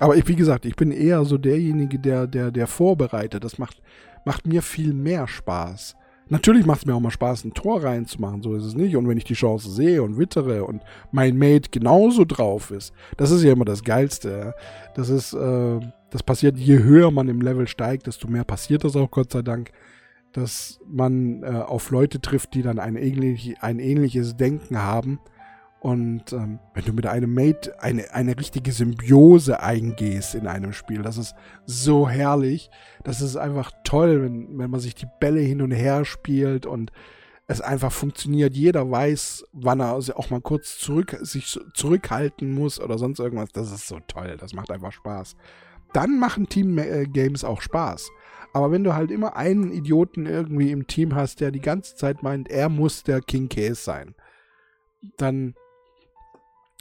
Aber ich, wie gesagt, ich bin eher so derjenige, der, der, der vorbereitet. Das macht, macht mir viel mehr Spaß. Natürlich macht es mir auch mal Spaß, ein Tor reinzumachen, so ist es nicht. Und wenn ich die Chance sehe und wittere und mein Mate genauso drauf ist, das ist ja immer das Geilste. Das ist, äh, das passiert, je höher man im Level steigt, desto mehr passiert das auch, Gott sei Dank, dass man äh, auf Leute trifft, die dann ein, ähnlich, ein ähnliches Denken haben und ähm, wenn du mit einem Mate eine, eine richtige Symbiose eingehst in einem Spiel, das ist so herrlich. Das ist einfach toll, wenn, wenn man sich die Bälle hin und her spielt und es einfach funktioniert. Jeder weiß, wann er auch mal kurz zurück, sich zurückhalten muss oder sonst irgendwas. Das ist so toll. Das macht einfach Spaß. Dann machen Team-Games auch Spaß. Aber wenn du halt immer einen Idioten irgendwie im Team hast, der die ganze Zeit meint, er muss der King Case sein, dann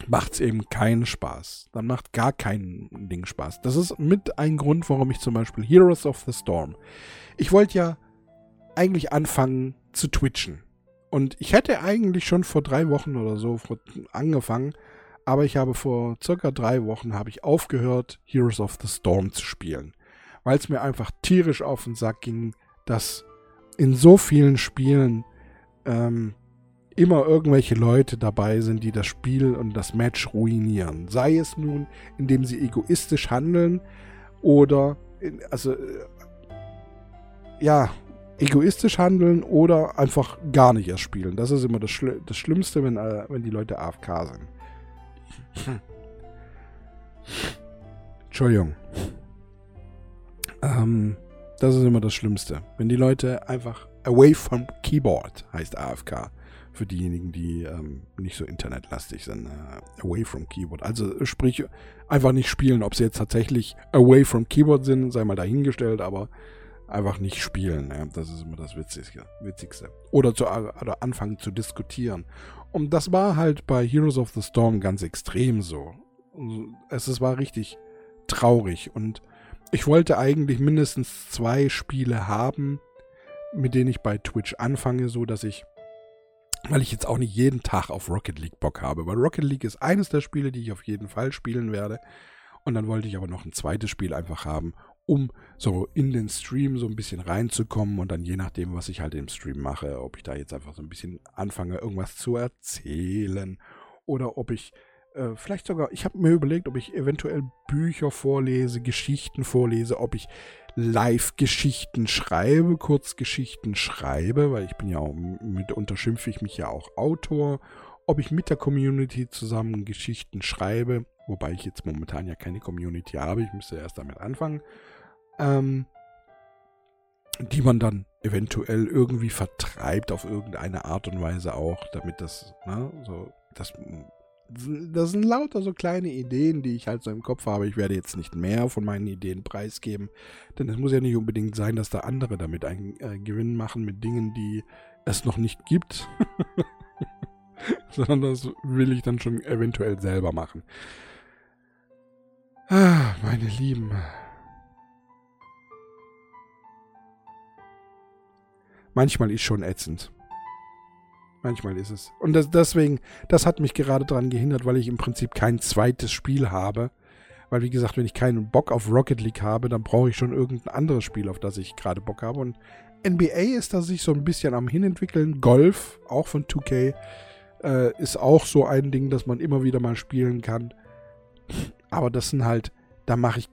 macht es eben keinen Spaß. Dann macht gar kein Ding Spaß. Das ist mit ein Grund, warum ich zum Beispiel Heroes of the Storm. Ich wollte ja eigentlich anfangen zu twitchen. Und ich hätte eigentlich schon vor drei Wochen oder so angefangen, aber ich habe vor circa drei Wochen habe ich aufgehört, Heroes of the Storm zu spielen. Weil es mir einfach tierisch auf den Sack ging, dass in so vielen Spielen ähm, immer irgendwelche Leute dabei sind, die das Spiel und das Match ruinieren. Sei es nun, indem sie egoistisch handeln oder, also, äh, ja, egoistisch handeln oder einfach gar nicht erst spielen. Das ist immer das, Schli das Schlimmste, wenn, äh, wenn die Leute AFK sind. Entschuldigung. Ähm, das ist immer das Schlimmste. Wenn die Leute einfach away from keyboard heißt AFK. Für diejenigen, die ähm, nicht so internetlastig sind. Äh, away from keyboard. Also sprich, einfach nicht spielen. Ob sie jetzt tatsächlich away from keyboard sind, sei mal dahingestellt, aber einfach nicht spielen. Ja, das ist immer das Witzigste. Witzigste. Oder, zu, oder anfangen zu diskutieren. Und das war halt bei Heroes of the Storm ganz extrem so. Es, es war richtig traurig. Und ich wollte eigentlich mindestens zwei Spiele haben, mit denen ich bei Twitch anfange, so dass ich, weil ich jetzt auch nicht jeden Tag auf Rocket League Bock habe, weil Rocket League ist eines der Spiele, die ich auf jeden Fall spielen werde. Und dann wollte ich aber noch ein zweites Spiel einfach haben, um so in den Stream so ein bisschen reinzukommen und dann je nachdem, was ich halt im Stream mache, ob ich da jetzt einfach so ein bisschen anfange, irgendwas zu erzählen oder ob ich äh, vielleicht sogar, ich habe mir überlegt, ob ich eventuell Bücher vorlese, Geschichten vorlese, ob ich Live-Geschichten schreibe, Kurzgeschichten schreibe, weil ich bin ja auch, mitunter schimpfe ich mich ja auch Autor, ob ich mit der Community zusammen Geschichten schreibe, wobei ich jetzt momentan ja keine Community habe, ich müsste erst damit anfangen, ähm, die man dann eventuell irgendwie vertreibt auf irgendeine Art und Weise auch, damit das, ne, so, das das sind lauter so kleine Ideen, die ich halt so im Kopf habe. Ich werde jetzt nicht mehr von meinen Ideen preisgeben, denn es muss ja nicht unbedingt sein, dass da andere damit einen äh, Gewinn machen mit Dingen, die es noch nicht gibt, sondern das will ich dann schon eventuell selber machen. Ah, meine Lieben. Manchmal ist schon ätzend. Manchmal ist es. Und das, deswegen, das hat mich gerade daran gehindert, weil ich im Prinzip kein zweites Spiel habe. Weil, wie gesagt, wenn ich keinen Bock auf Rocket League habe, dann brauche ich schon irgendein anderes Spiel, auf das ich gerade Bock habe. Und NBA ist da sich so ein bisschen am Hinentwickeln. Golf, auch von 2K, äh, ist auch so ein Ding, das man immer wieder mal spielen kann. Aber das sind halt, da mache ich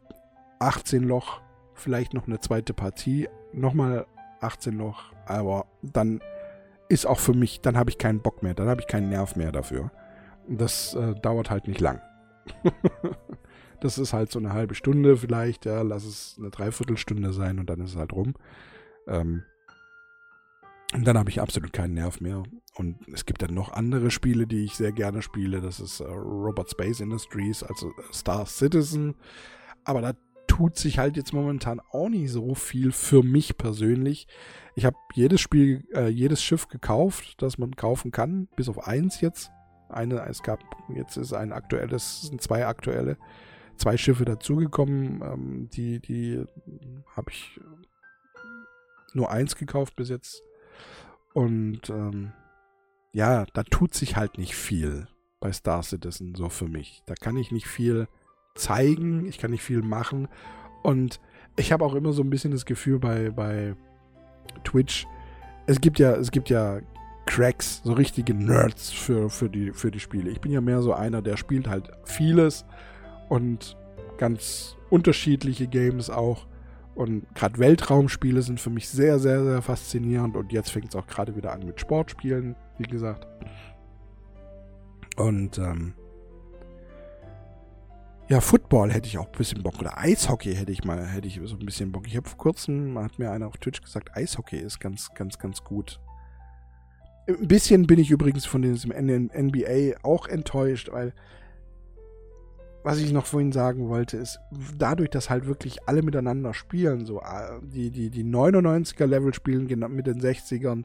18 Loch, vielleicht noch eine zweite Partie, nochmal 18 Loch, aber dann ist auch für mich, dann habe ich keinen Bock mehr, dann habe ich keinen Nerv mehr dafür. Das äh, dauert halt nicht lang. das ist halt so eine halbe Stunde vielleicht, ja, lass es eine Dreiviertelstunde sein und dann ist es halt rum. Ähm, und dann habe ich absolut keinen Nerv mehr. Und es gibt dann noch andere Spiele, die ich sehr gerne spiele. Das ist äh, Robot Space Industries, also Star Citizen. Aber da tut sich halt jetzt momentan auch nicht so viel für mich persönlich. Ich habe jedes Spiel, äh, jedes Schiff gekauft, das man kaufen kann, bis auf eins jetzt. Eine, es gab, jetzt ist ein aktuelles, sind zwei aktuelle, zwei Schiffe dazugekommen. Ähm, die, die habe ich nur eins gekauft bis jetzt. Und ähm, ja, da tut sich halt nicht viel bei Star Citizen so für mich. Da kann ich nicht viel zeigen, ich kann nicht viel machen. Und ich habe auch immer so ein bisschen das Gefühl bei, bei Twitch, es gibt ja, es gibt ja Cracks, so richtige Nerds für, für, die, für die Spiele. Ich bin ja mehr so einer, der spielt halt vieles und ganz unterschiedliche Games auch. Und gerade Weltraumspiele sind für mich sehr, sehr, sehr faszinierend. Und jetzt fängt es auch gerade wieder an mit Sportspielen, wie gesagt. Und ähm, ja, Football hätte ich auch ein bisschen Bock. Oder Eishockey hätte ich mal, hätte ich so ein bisschen Bock. Ich habe vor kurzem, hat mir einer auf Twitch gesagt, Eishockey ist ganz, ganz, ganz gut. Ein bisschen bin ich übrigens von diesem NBA auch enttäuscht, weil was ich noch vorhin sagen wollte, ist, dadurch, dass halt wirklich alle miteinander spielen, so äh, die, die, die 99er-Level spielen mit den 60ern,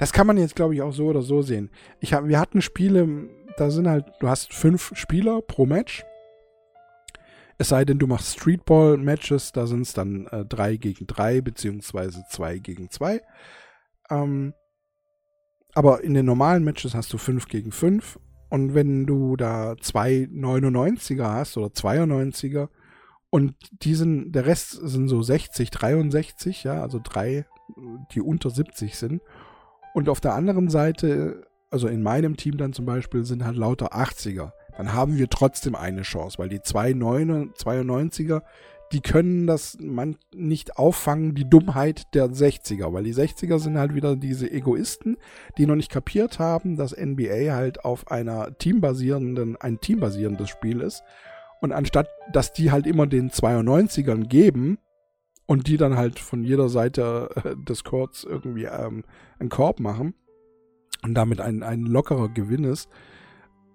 Das kann man jetzt, glaube ich, auch so oder so sehen. Ich hab, wir hatten Spiele, da sind halt, du hast fünf Spieler pro Match. Es sei denn, du machst Streetball-Matches, da sind es dann äh, 3 gegen 3 beziehungsweise 2 gegen 2. Ähm, aber in den normalen Matches hast du 5 gegen 5. Und wenn du da zwei 99er hast oder 92er und die sind, der Rest sind so 60, 63, ja, also drei die unter 70 sind. Und auf der anderen Seite, also in meinem Team dann zum Beispiel, sind halt lauter 80er. Dann haben wir trotzdem eine Chance, weil die 92er, die können das man nicht auffangen, die Dummheit der 60er, weil die 60er sind halt wieder diese Egoisten, die noch nicht kapiert haben, dass NBA halt auf einer teambasierenden, ein teambasierendes Spiel ist. Und anstatt, dass die halt immer den 92ern geben und die dann halt von jeder Seite äh, des Courts irgendwie ähm, einen Korb machen und damit ein, ein lockerer Gewinn ist,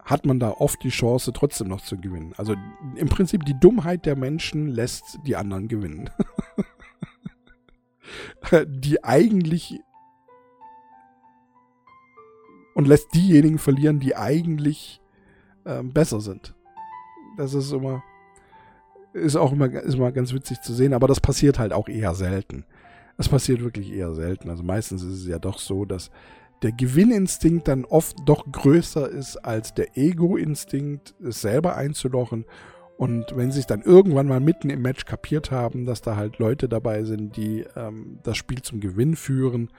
hat man da oft die Chance, trotzdem noch zu gewinnen. Also im Prinzip die Dummheit der Menschen lässt die anderen gewinnen. die eigentlich und lässt diejenigen verlieren, die eigentlich äh, besser sind. Das ist immer ist auch immer ist immer ganz witzig zu sehen, aber das passiert halt auch eher selten. Das passiert wirklich eher selten. Also meistens ist es ja doch so, dass der Gewinninstinkt dann oft doch größer ist als der Ego-Instinkt, es selber einzulochen. Und wenn sie es dann irgendwann mal mitten im Match kapiert haben, dass da halt Leute dabei sind, die ähm, das Spiel zum Gewinn führen,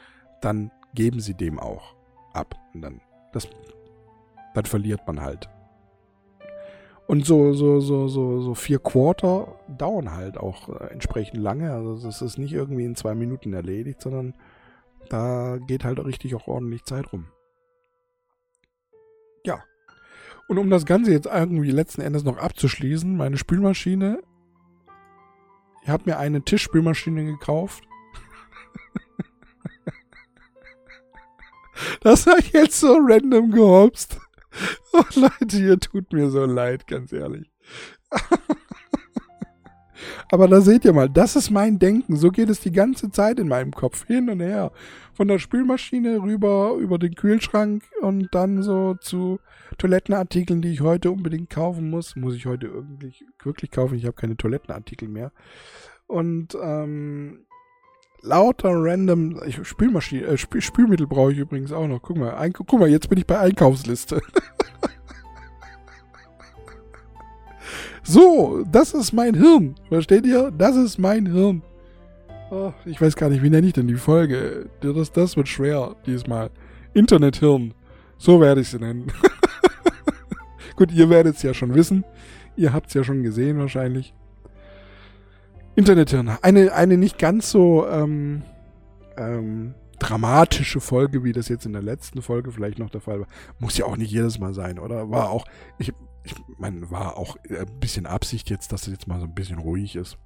dann geben sie dem auch ab. Und dann, das, dann verliert man halt. Und so, so, so, so, so vier Quarter dauern halt auch äh, entsprechend lange. Also das ist nicht irgendwie in zwei Minuten erledigt, sondern da geht halt richtig auch ordentlich Zeit rum. Ja. Und um das Ganze jetzt irgendwie letzten Endes noch abzuschließen, meine Spülmaschine. Ich habe mir eine Tischspülmaschine gekauft. das ich jetzt so random gehopst. Oh Leute, ihr tut mir so leid, ganz ehrlich. Aber da seht ihr mal, das ist mein Denken. So geht es die ganze Zeit in meinem Kopf hin und her. Von der Spülmaschine rüber über den Kühlschrank und dann so zu Toilettenartikeln, die ich heute unbedingt kaufen muss. Muss ich heute wirklich, wirklich kaufen. Ich habe keine Toilettenartikel mehr. Und ähm, lauter random ich, Spülmaschine, äh, Spül, Spülmittel brauche ich übrigens auch noch. Guck mal, ein, guck mal, jetzt bin ich bei Einkaufsliste. So, das ist mein Hirn. Versteht ihr? Das ist mein Hirn. Oh, ich weiß gar nicht, wie nenne ich denn die Folge? Das, das wird schwer diesmal. Internethirn. So werde ich sie nennen. Gut, ihr werdet es ja schon wissen. Ihr habt es ja schon gesehen wahrscheinlich. Internethirn. Eine, eine nicht ganz so ähm, ähm, dramatische Folge, wie das jetzt in der letzten Folge vielleicht noch der Fall war. Muss ja auch nicht jedes Mal sein, oder? War auch, ich, ich meine, war auch ein bisschen Absicht jetzt, dass es jetzt mal so ein bisschen ruhig ist.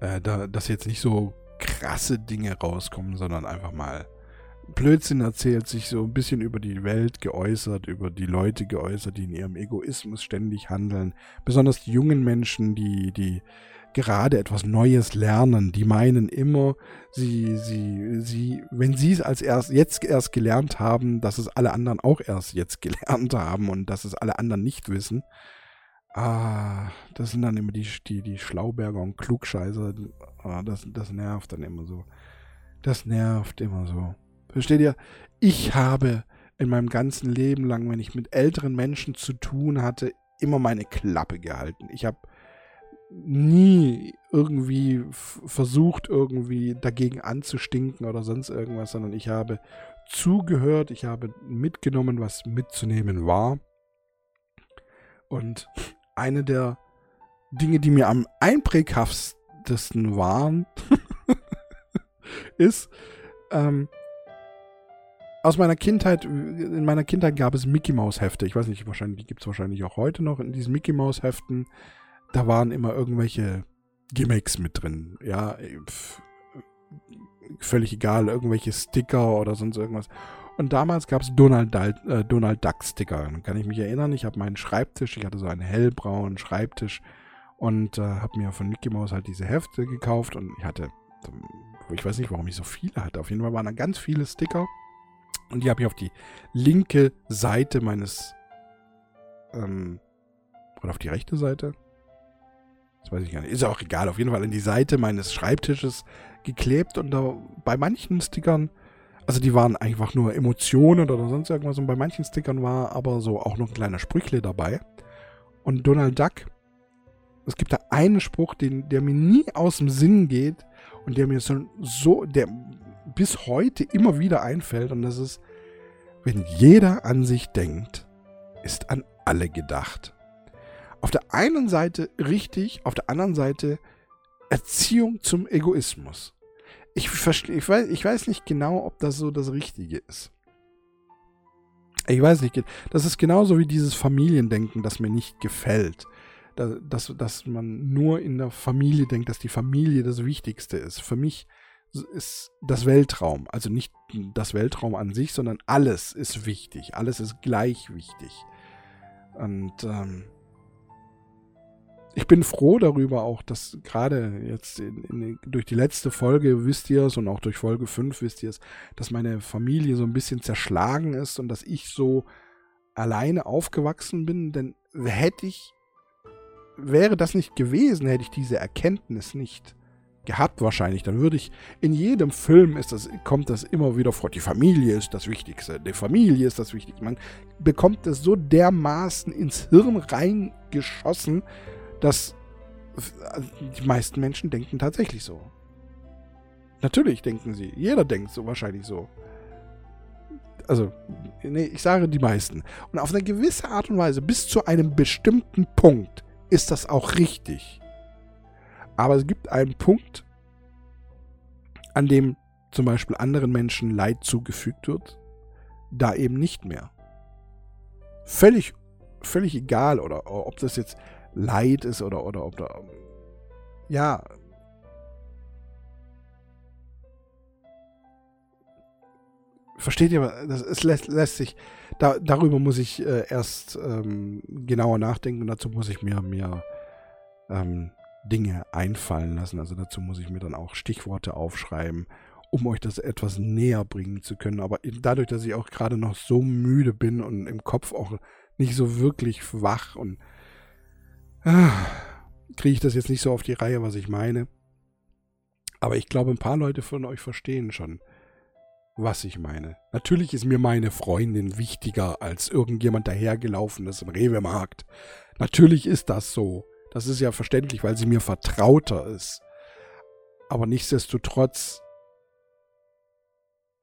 Äh, da, dass jetzt nicht so krasse Dinge rauskommen, sondern einfach mal Blödsinn erzählt, sich so ein bisschen über die Welt geäußert, über die Leute geäußert, die in ihrem Egoismus ständig handeln. Besonders die jungen Menschen, die, die gerade etwas Neues lernen. Die meinen immer, sie, sie, sie, wenn sie es als erst jetzt erst gelernt haben, dass es alle anderen auch erst jetzt gelernt haben und dass es alle anderen nicht wissen. Ah, das sind dann immer die, die, die Schlauberger und Klugscheißer. Ah, das, das nervt dann immer so. Das nervt immer so. Versteht ihr? Ich habe in meinem ganzen Leben lang, wenn ich mit älteren Menschen zu tun hatte, immer meine Klappe gehalten. Ich habe nie irgendwie versucht, irgendwie dagegen anzustinken oder sonst irgendwas, sondern ich habe zugehört, ich habe mitgenommen, was mitzunehmen war. Und eine der Dinge, die mir am einpräghaftsten waren, ist, ähm, aus meiner Kindheit, in meiner Kindheit gab es Mickey Maus Hefte. Ich weiß nicht, wahrscheinlich, die gibt es wahrscheinlich auch heute noch in diesen Mickey Maus Heften da waren immer irgendwelche Gimmicks mit drin. Ja, pf, völlig egal, irgendwelche Sticker oder sonst irgendwas. Und damals gab es Donald, äh, Donald Duck Sticker. Dann kann ich mich erinnern, ich habe meinen Schreibtisch, ich hatte so einen hellbraunen Schreibtisch und äh, habe mir von Mickey Mouse halt diese Hefte gekauft und ich hatte, ich weiß nicht, warum ich so viele hatte. Auf jeden Fall waren da ganz viele Sticker und die habe ich auf die linke Seite meines ähm, oder auf die rechte Seite? Das weiß ich gar nicht. Ist ja auch egal. Auf jeden Fall an die Seite meines Schreibtisches geklebt und da bei manchen Stickern, also die waren einfach nur Emotionen oder sonst irgendwas und bei manchen Stickern war aber so auch noch ein kleiner Sprüchle dabei. Und Donald Duck es gibt da einen Spruch, den, der mir nie aus dem Sinn geht und der mir so, so, der bis heute immer wieder einfällt. Und das ist, wenn jeder an sich denkt, ist an alle gedacht. Auf der einen Seite richtig, auf der anderen Seite Erziehung zum Egoismus. Ich, verstehe, ich, weiß, ich weiß nicht genau, ob das so das Richtige ist. Ich weiß nicht, das ist genauso wie dieses Familiendenken, das mir nicht gefällt. Dass, dass man nur in der Familie denkt, dass die Familie das Wichtigste ist. Für mich ist das Weltraum, also nicht das Weltraum an sich, sondern alles ist wichtig. Alles ist gleich wichtig. Und ähm, ich bin froh darüber auch, dass gerade jetzt in, in, durch die letzte Folge wisst ihr es und auch durch Folge 5 wisst ihr es, dass meine Familie so ein bisschen zerschlagen ist und dass ich so alleine aufgewachsen bin, denn hätte ich, wäre das nicht gewesen, hätte ich diese Erkenntnis nicht gehabt wahrscheinlich, dann würde ich in jedem Film ist das, kommt das immer wieder vor. Die Familie ist das Wichtigste. Die Familie ist das Wichtigste. Man bekommt es so dermaßen ins Hirn reingeschossen, dass die meisten Menschen denken tatsächlich so. Natürlich denken sie. Jeder denkt so wahrscheinlich so. Also, nee, ich sage die meisten. Und auf eine gewisse Art und Weise, bis zu einem bestimmten Punkt, ist das auch richtig. Aber es gibt einen Punkt, an dem zum Beispiel anderen Menschen Leid zugefügt wird, da eben nicht mehr. Völlig, völlig egal, oder ob das jetzt Leid ist oder, oder ob da. Ja. Versteht ihr? Das, es lässt, lässt sich. Da, darüber muss ich äh, erst ähm, genauer nachdenken dazu muss ich mir, mir ähm, Dinge einfallen lassen. Also dazu muss ich mir dann auch Stichworte aufschreiben, um euch das etwas näher bringen zu können. Aber dadurch, dass ich auch gerade noch so müde bin und im Kopf auch nicht so wirklich wach und kriege ich das jetzt nicht so auf die Reihe, was ich meine. Aber ich glaube, ein paar Leute von euch verstehen schon, was ich meine. Natürlich ist mir meine Freundin wichtiger als irgendjemand dahergelaufenes im Rewe-Markt. Natürlich ist das so. Das ist ja verständlich, weil sie mir vertrauter ist. Aber nichtsdestotrotz,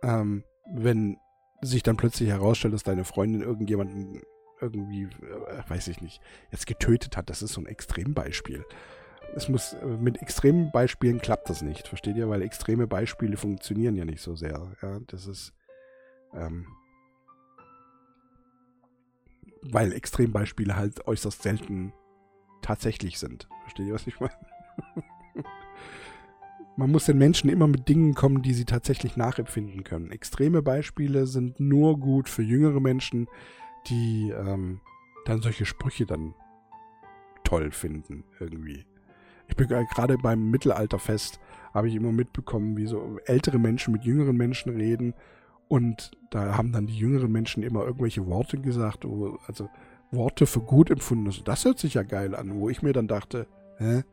ähm, wenn sich dann plötzlich herausstellt, dass deine Freundin irgendjemanden irgendwie, äh, weiß ich nicht, jetzt getötet hat. Das ist so ein Extrembeispiel. Es muss, äh, mit extremen Beispielen klappt das nicht, versteht ihr? Weil extreme Beispiele funktionieren ja nicht so sehr. Ja, das ist, ähm, weil Extrembeispiele halt äußerst selten tatsächlich sind. Versteht ihr, was ich meine? Man muss den Menschen immer mit Dingen kommen, die sie tatsächlich nachempfinden können. Extreme Beispiele sind nur gut für jüngere Menschen, die ähm, dann solche Sprüche dann toll finden irgendwie. Ich bin gerade beim Mittelalterfest, habe ich immer mitbekommen, wie so ältere Menschen mit jüngeren Menschen reden und da haben dann die jüngeren Menschen immer irgendwelche Worte gesagt, also Worte für gut empfunden. Also das hört sich ja geil an, wo ich mir dann dachte, hä?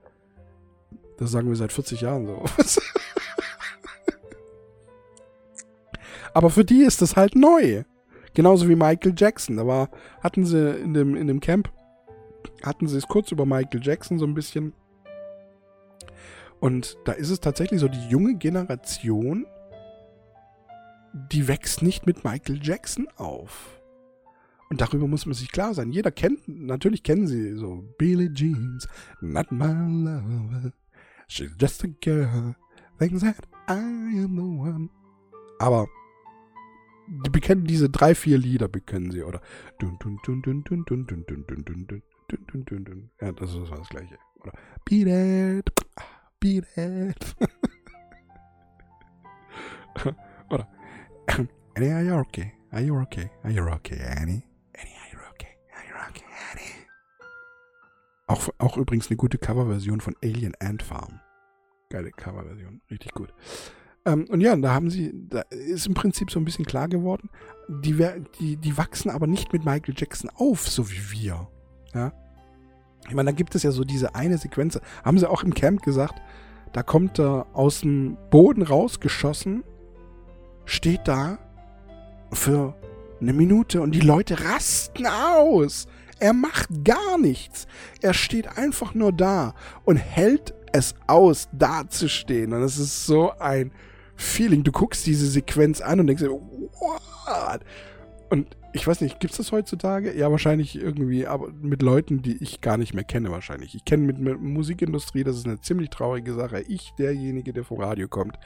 Das sagen wir seit 40 Jahren so. Aber für die ist das halt neu. Genauso wie Michael Jackson. Da war, hatten sie in dem, in dem Camp, hatten sie es kurz über Michael Jackson so ein bisschen. Und da ist es tatsächlich so, die junge Generation, die wächst nicht mit Michael Jackson auf. Und darüber muss man sich klar sein. Jeder kennt, natürlich kennen sie so Billie Jeans, not my lover. She's just a girl. Thinks that I am the one. Aber die bekennen diese drei, vier Lieder, bekennen sie, oder? Ja, das ist das Gleiche. Oder Beat it, beat it. oder Annie, are you okay? Are you okay? Are you okay, Annie? Annie, are you okay? Are you okay, Annie? Auch, auch übrigens eine gute Coverversion von Alien Ant Farm. Geile Coverversion, richtig gut. Ähm, und ja, da haben sie, da ist im Prinzip so ein bisschen klar geworden, die, die, die wachsen aber nicht mit Michael Jackson auf, so wie wir. Ja. Ich meine, da gibt es ja so diese eine Sequenz, haben sie auch im Camp gesagt, da kommt er aus dem Boden rausgeschossen, steht da für eine Minute und die Leute rasten aus. Er macht gar nichts. Er steht einfach nur da und hält es aus, dazustehen. Und es ist so ein Feeling. Du guckst diese Sequenz an und denkst dir, what? Und ich weiß nicht, gibt es das heutzutage? Ja, wahrscheinlich irgendwie, aber mit Leuten, die ich gar nicht mehr kenne, wahrscheinlich. Ich kenne mit, mit Musikindustrie, das ist eine ziemlich traurige Sache. Ich, derjenige, der vom Radio kommt,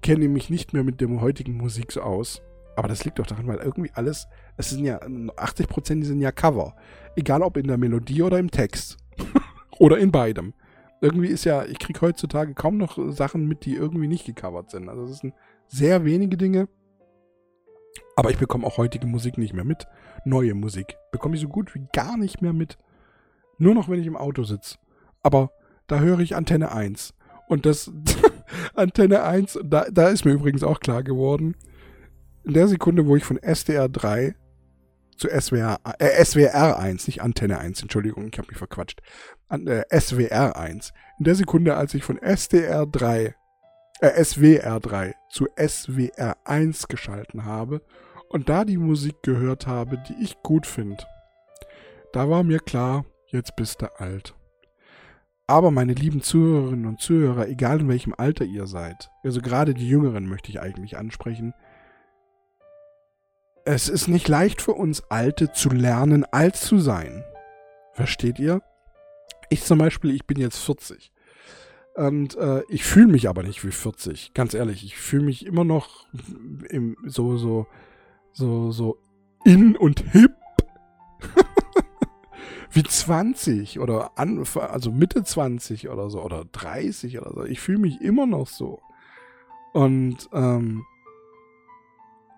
kenne mich nicht mehr mit dem heutigen Musik so aus. Aber das liegt doch daran, weil irgendwie alles, es sind ja 80% sind ja Cover. Egal ob in der Melodie oder im Text. oder in beidem. Irgendwie ist ja, ich kriege heutzutage kaum noch Sachen mit, die irgendwie nicht gecovert sind. Also es sind sehr wenige Dinge. Aber ich bekomme auch heutige Musik nicht mehr mit. Neue Musik bekomme ich so gut wie gar nicht mehr mit. Nur noch, wenn ich im Auto sitze. Aber da höre ich Antenne 1. Und das Antenne 1, da, da ist mir übrigens auch klar geworden, in der Sekunde, wo ich von SDR 3 zu SWR, äh, SWR 1, nicht Antenne 1, Entschuldigung, ich habe mich verquatscht, An, äh, SWR 1, in der Sekunde, als ich von SDR 3, äh, SWR 3 zu SWR 1 geschalten habe und da die Musik gehört habe, die ich gut finde, da war mir klar, jetzt bist du alt. Aber meine lieben Zuhörerinnen und Zuhörer, egal in welchem Alter ihr seid, also gerade die Jüngeren möchte ich eigentlich ansprechen, es ist nicht leicht für uns Alte zu lernen, alt zu sein. Versteht ihr? Ich zum Beispiel, ich bin jetzt 40. Und äh, ich fühle mich aber nicht wie 40. Ganz ehrlich, ich fühle mich immer noch im, so, so, so, so in und hip. wie 20 oder an, also Mitte 20 oder so oder 30 oder so. Ich fühle mich immer noch so. Und ähm,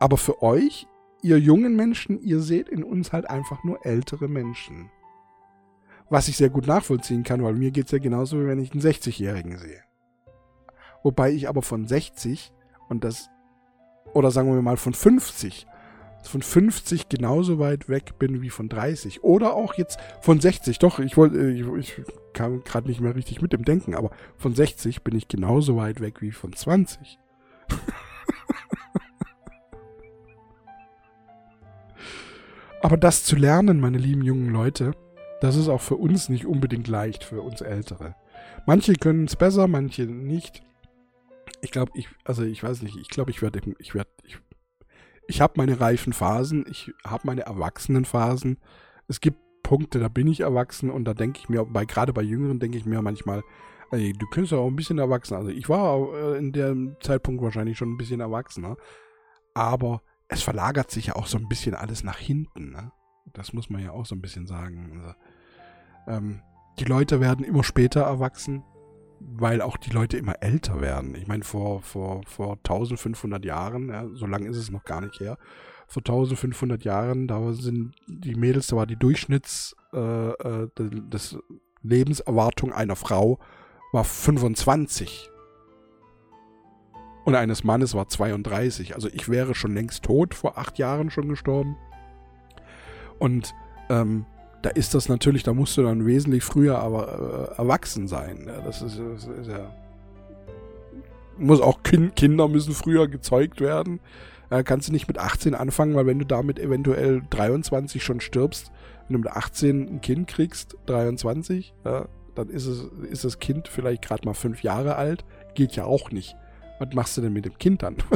aber für euch ihr jungen Menschen, ihr seht in uns halt einfach nur ältere Menschen. Was ich sehr gut nachvollziehen kann, weil mir geht es ja genauso, wie wenn ich einen 60-Jährigen sehe. Wobei ich aber von 60 und das, oder sagen wir mal von 50, von 50 genauso weit weg bin wie von 30. Oder auch jetzt von 60. Doch, ich wollte, äh, ich, ich kam gerade nicht mehr richtig mit dem Denken, aber von 60 bin ich genauso weit weg wie von 20. Aber das zu lernen, meine lieben jungen Leute, das ist auch für uns nicht unbedingt leicht, für uns Ältere. Manche können es besser, manche nicht. Ich glaube, ich, also ich weiß nicht, ich glaube, ich werde, ich werde, ich, ich habe meine reifen Phasen, ich habe meine erwachsenen Phasen. Es gibt Punkte, da bin ich erwachsen und da denke ich mir, bei, gerade bei Jüngeren denke ich mir manchmal, ey, du könntest auch ein bisschen erwachsen. Also ich war äh, in dem Zeitpunkt wahrscheinlich schon ein bisschen erwachsener. Aber es verlagert sich ja auch so ein bisschen alles nach hinten. Ne? Das muss man ja auch so ein bisschen sagen. Also, ähm, die Leute werden immer später erwachsen, weil auch die Leute immer älter werden. Ich meine, vor, vor, vor 1500 Jahren, ja, so lange ist es noch gar nicht her, vor 1500 Jahren, da sind die Mädels, da war die Durchschnitts, äh, äh, das Lebenserwartung einer Frau war 25 und eines Mannes war 32. Also ich wäre schon längst tot, vor acht Jahren schon gestorben. Und ähm, da ist das natürlich, da musst du dann wesentlich früher aber äh, erwachsen sein. Ja, das, ist, das ist ja. Muss auch kind, Kinder müssen früher gezeugt werden. Äh, kannst du nicht mit 18 anfangen, weil wenn du damit eventuell 23 schon stirbst, wenn du mit 18 ein Kind kriegst, 23, ja, dann ist, es, ist das Kind vielleicht gerade mal fünf Jahre alt. Geht ja auch nicht. Was machst du denn mit dem Kind dann?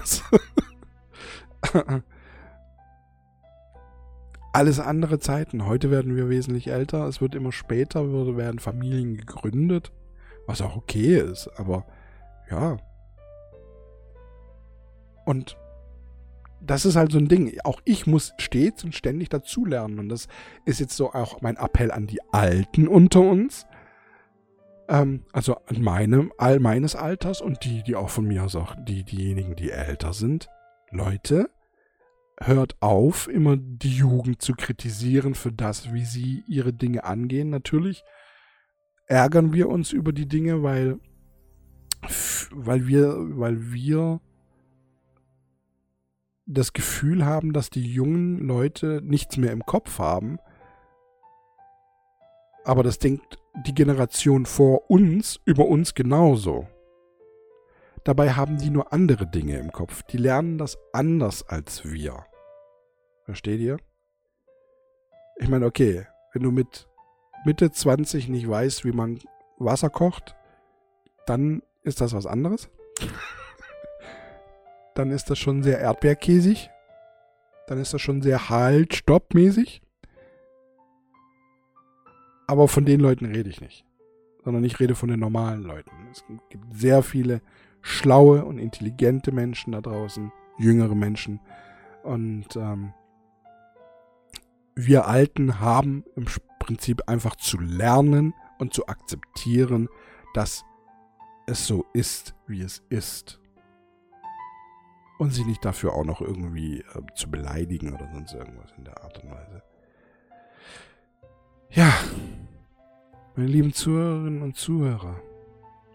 Alles andere Zeiten. Heute werden wir wesentlich älter. Es wird immer später, werden Familien gegründet. Was auch okay ist, aber ja. Und das ist halt so ein Ding. Auch ich muss stets und ständig dazulernen. Und das ist jetzt so auch mein Appell an die Alten unter uns. Ähm, also an meinem, all meines Alters und die, die auch von mir aus auch, die, diejenigen, die älter sind. Leute, hört auf, immer die Jugend zu kritisieren für das, wie sie ihre Dinge angehen. Natürlich ärgern wir uns über die Dinge, weil, weil wir, weil wir das Gefühl haben, dass die jungen Leute nichts mehr im Kopf haben. Aber das denkt die Generation vor uns über uns genauso. Dabei haben die nur andere Dinge im Kopf. Die lernen das anders als wir. Versteht ihr? Ich meine, okay, wenn du mit Mitte 20 nicht weißt, wie man Wasser kocht, dann ist das was anderes. dann ist das schon sehr erdbeerkäsig. Dann ist das schon sehr halt-stopp-mäßig. Aber von den Leuten rede ich nicht. Sondern ich rede von den normalen Leuten. Es gibt sehr viele schlaue und intelligente Menschen da draußen, jüngere Menschen. Und ähm, wir Alten haben im Prinzip einfach zu lernen und zu akzeptieren, dass es so ist, wie es ist. Und sie nicht dafür auch noch irgendwie äh, zu beleidigen oder sonst irgendwas in der Art und Weise. Ja, meine lieben Zuhörerinnen und Zuhörer,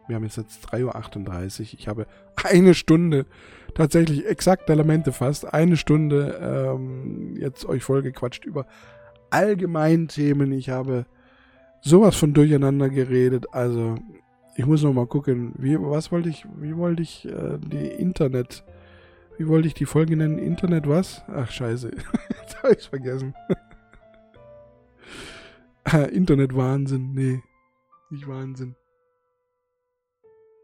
wir haben jetzt, jetzt 3.38 Uhr. Ich habe eine Stunde, tatsächlich exakt Elemente fast, eine Stunde ähm, jetzt euch vollgequatscht über Allgemeinthemen. Ich habe sowas von durcheinander geredet. Also, ich muss noch mal gucken, wie, was wollte ich, wie wollte ich äh, die Internet, wie wollte ich die Folge nennen? Internet was? Ach, scheiße. Jetzt habe ich es vergessen. Internet Wahnsinn. Nee, nicht Wahnsinn.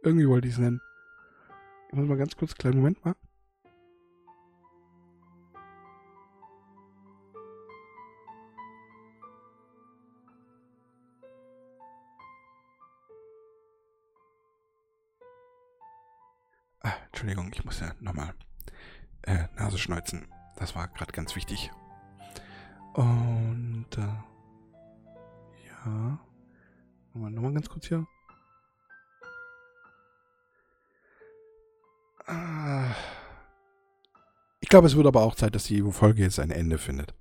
Irgendwie wollte ich es nennen. Ich muss mal ganz kurz, kleinen Moment mal. Ah, Entschuldigung, ich muss ja nochmal äh, Nase schneuzen. Das war gerade ganz wichtig. Und äh, ja. Nochmal, nochmal ganz kurz hier. Ich glaube, es wird aber auch Zeit, dass die Folge jetzt ein Ende findet.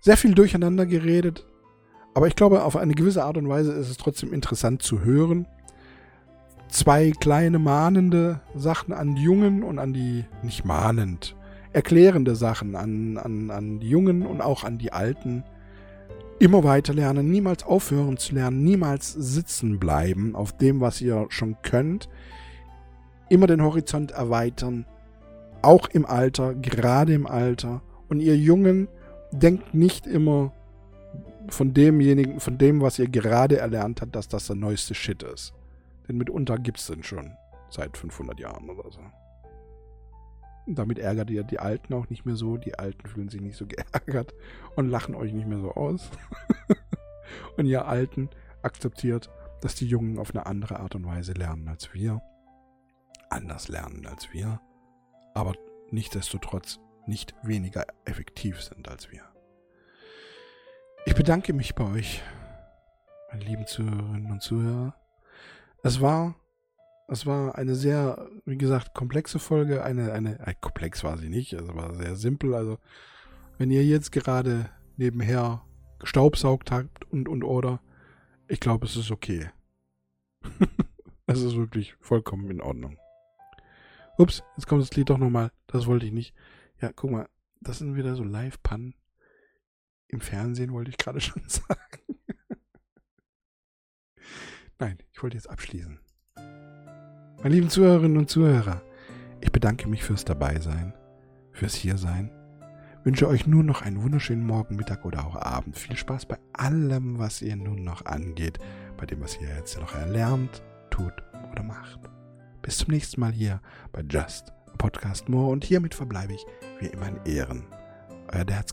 Sehr viel durcheinander geredet, aber ich glaube, auf eine gewisse Art und Weise ist es trotzdem interessant zu hören. Zwei kleine mahnende Sachen an die Jungen und an die, nicht mahnend, erklärende Sachen an, an, an die Jungen und auch an die Alten. Immer weiter lernen, niemals aufhören zu lernen, niemals sitzen bleiben auf dem, was ihr schon könnt. Immer den Horizont erweitern, auch im Alter, gerade im Alter. Und ihr Jungen, denkt nicht immer von demjenigen, von dem, was ihr gerade erlernt habt, dass das der neueste Shit ist. Denn mitunter gibt es den schon seit 500 Jahren oder so. Damit ärgert ihr die Alten auch nicht mehr so. Die Alten fühlen sich nicht so geärgert und lachen euch nicht mehr so aus. und ihr Alten akzeptiert, dass die Jungen auf eine andere Art und Weise lernen als wir. Anders lernen als wir. Aber nichtsdestotrotz nicht weniger effektiv sind als wir. Ich bedanke mich bei euch, meine lieben Zuhörerinnen und Zuhörer. Es war es war eine sehr, wie gesagt, komplexe Folge. Eine, eine, äh, komplex war sie nicht, es war sehr simpel. Also, wenn ihr jetzt gerade nebenher gestaubsaugt habt und, und oder, ich glaube, es ist okay. es ist wirklich vollkommen in Ordnung. Ups, jetzt kommt das Lied doch nochmal. Das wollte ich nicht. Ja, guck mal, das sind wieder so Live-Pannen. Im Fernsehen wollte ich gerade schon sagen. Nein, ich wollte jetzt abschließen. Meine lieben Zuhörerinnen und Zuhörer, ich bedanke mich fürs Dabeisein, fürs Hiersein. Wünsche euch nur noch einen wunderschönen Morgen, Mittag oder auch Abend. Viel Spaß bei allem, was ihr nun noch angeht, bei dem, was ihr jetzt noch erlernt, tut oder macht. Bis zum nächsten Mal hier bei Just Podcast More und hiermit verbleibe ich wie immer in Ehren. Euer Dennis.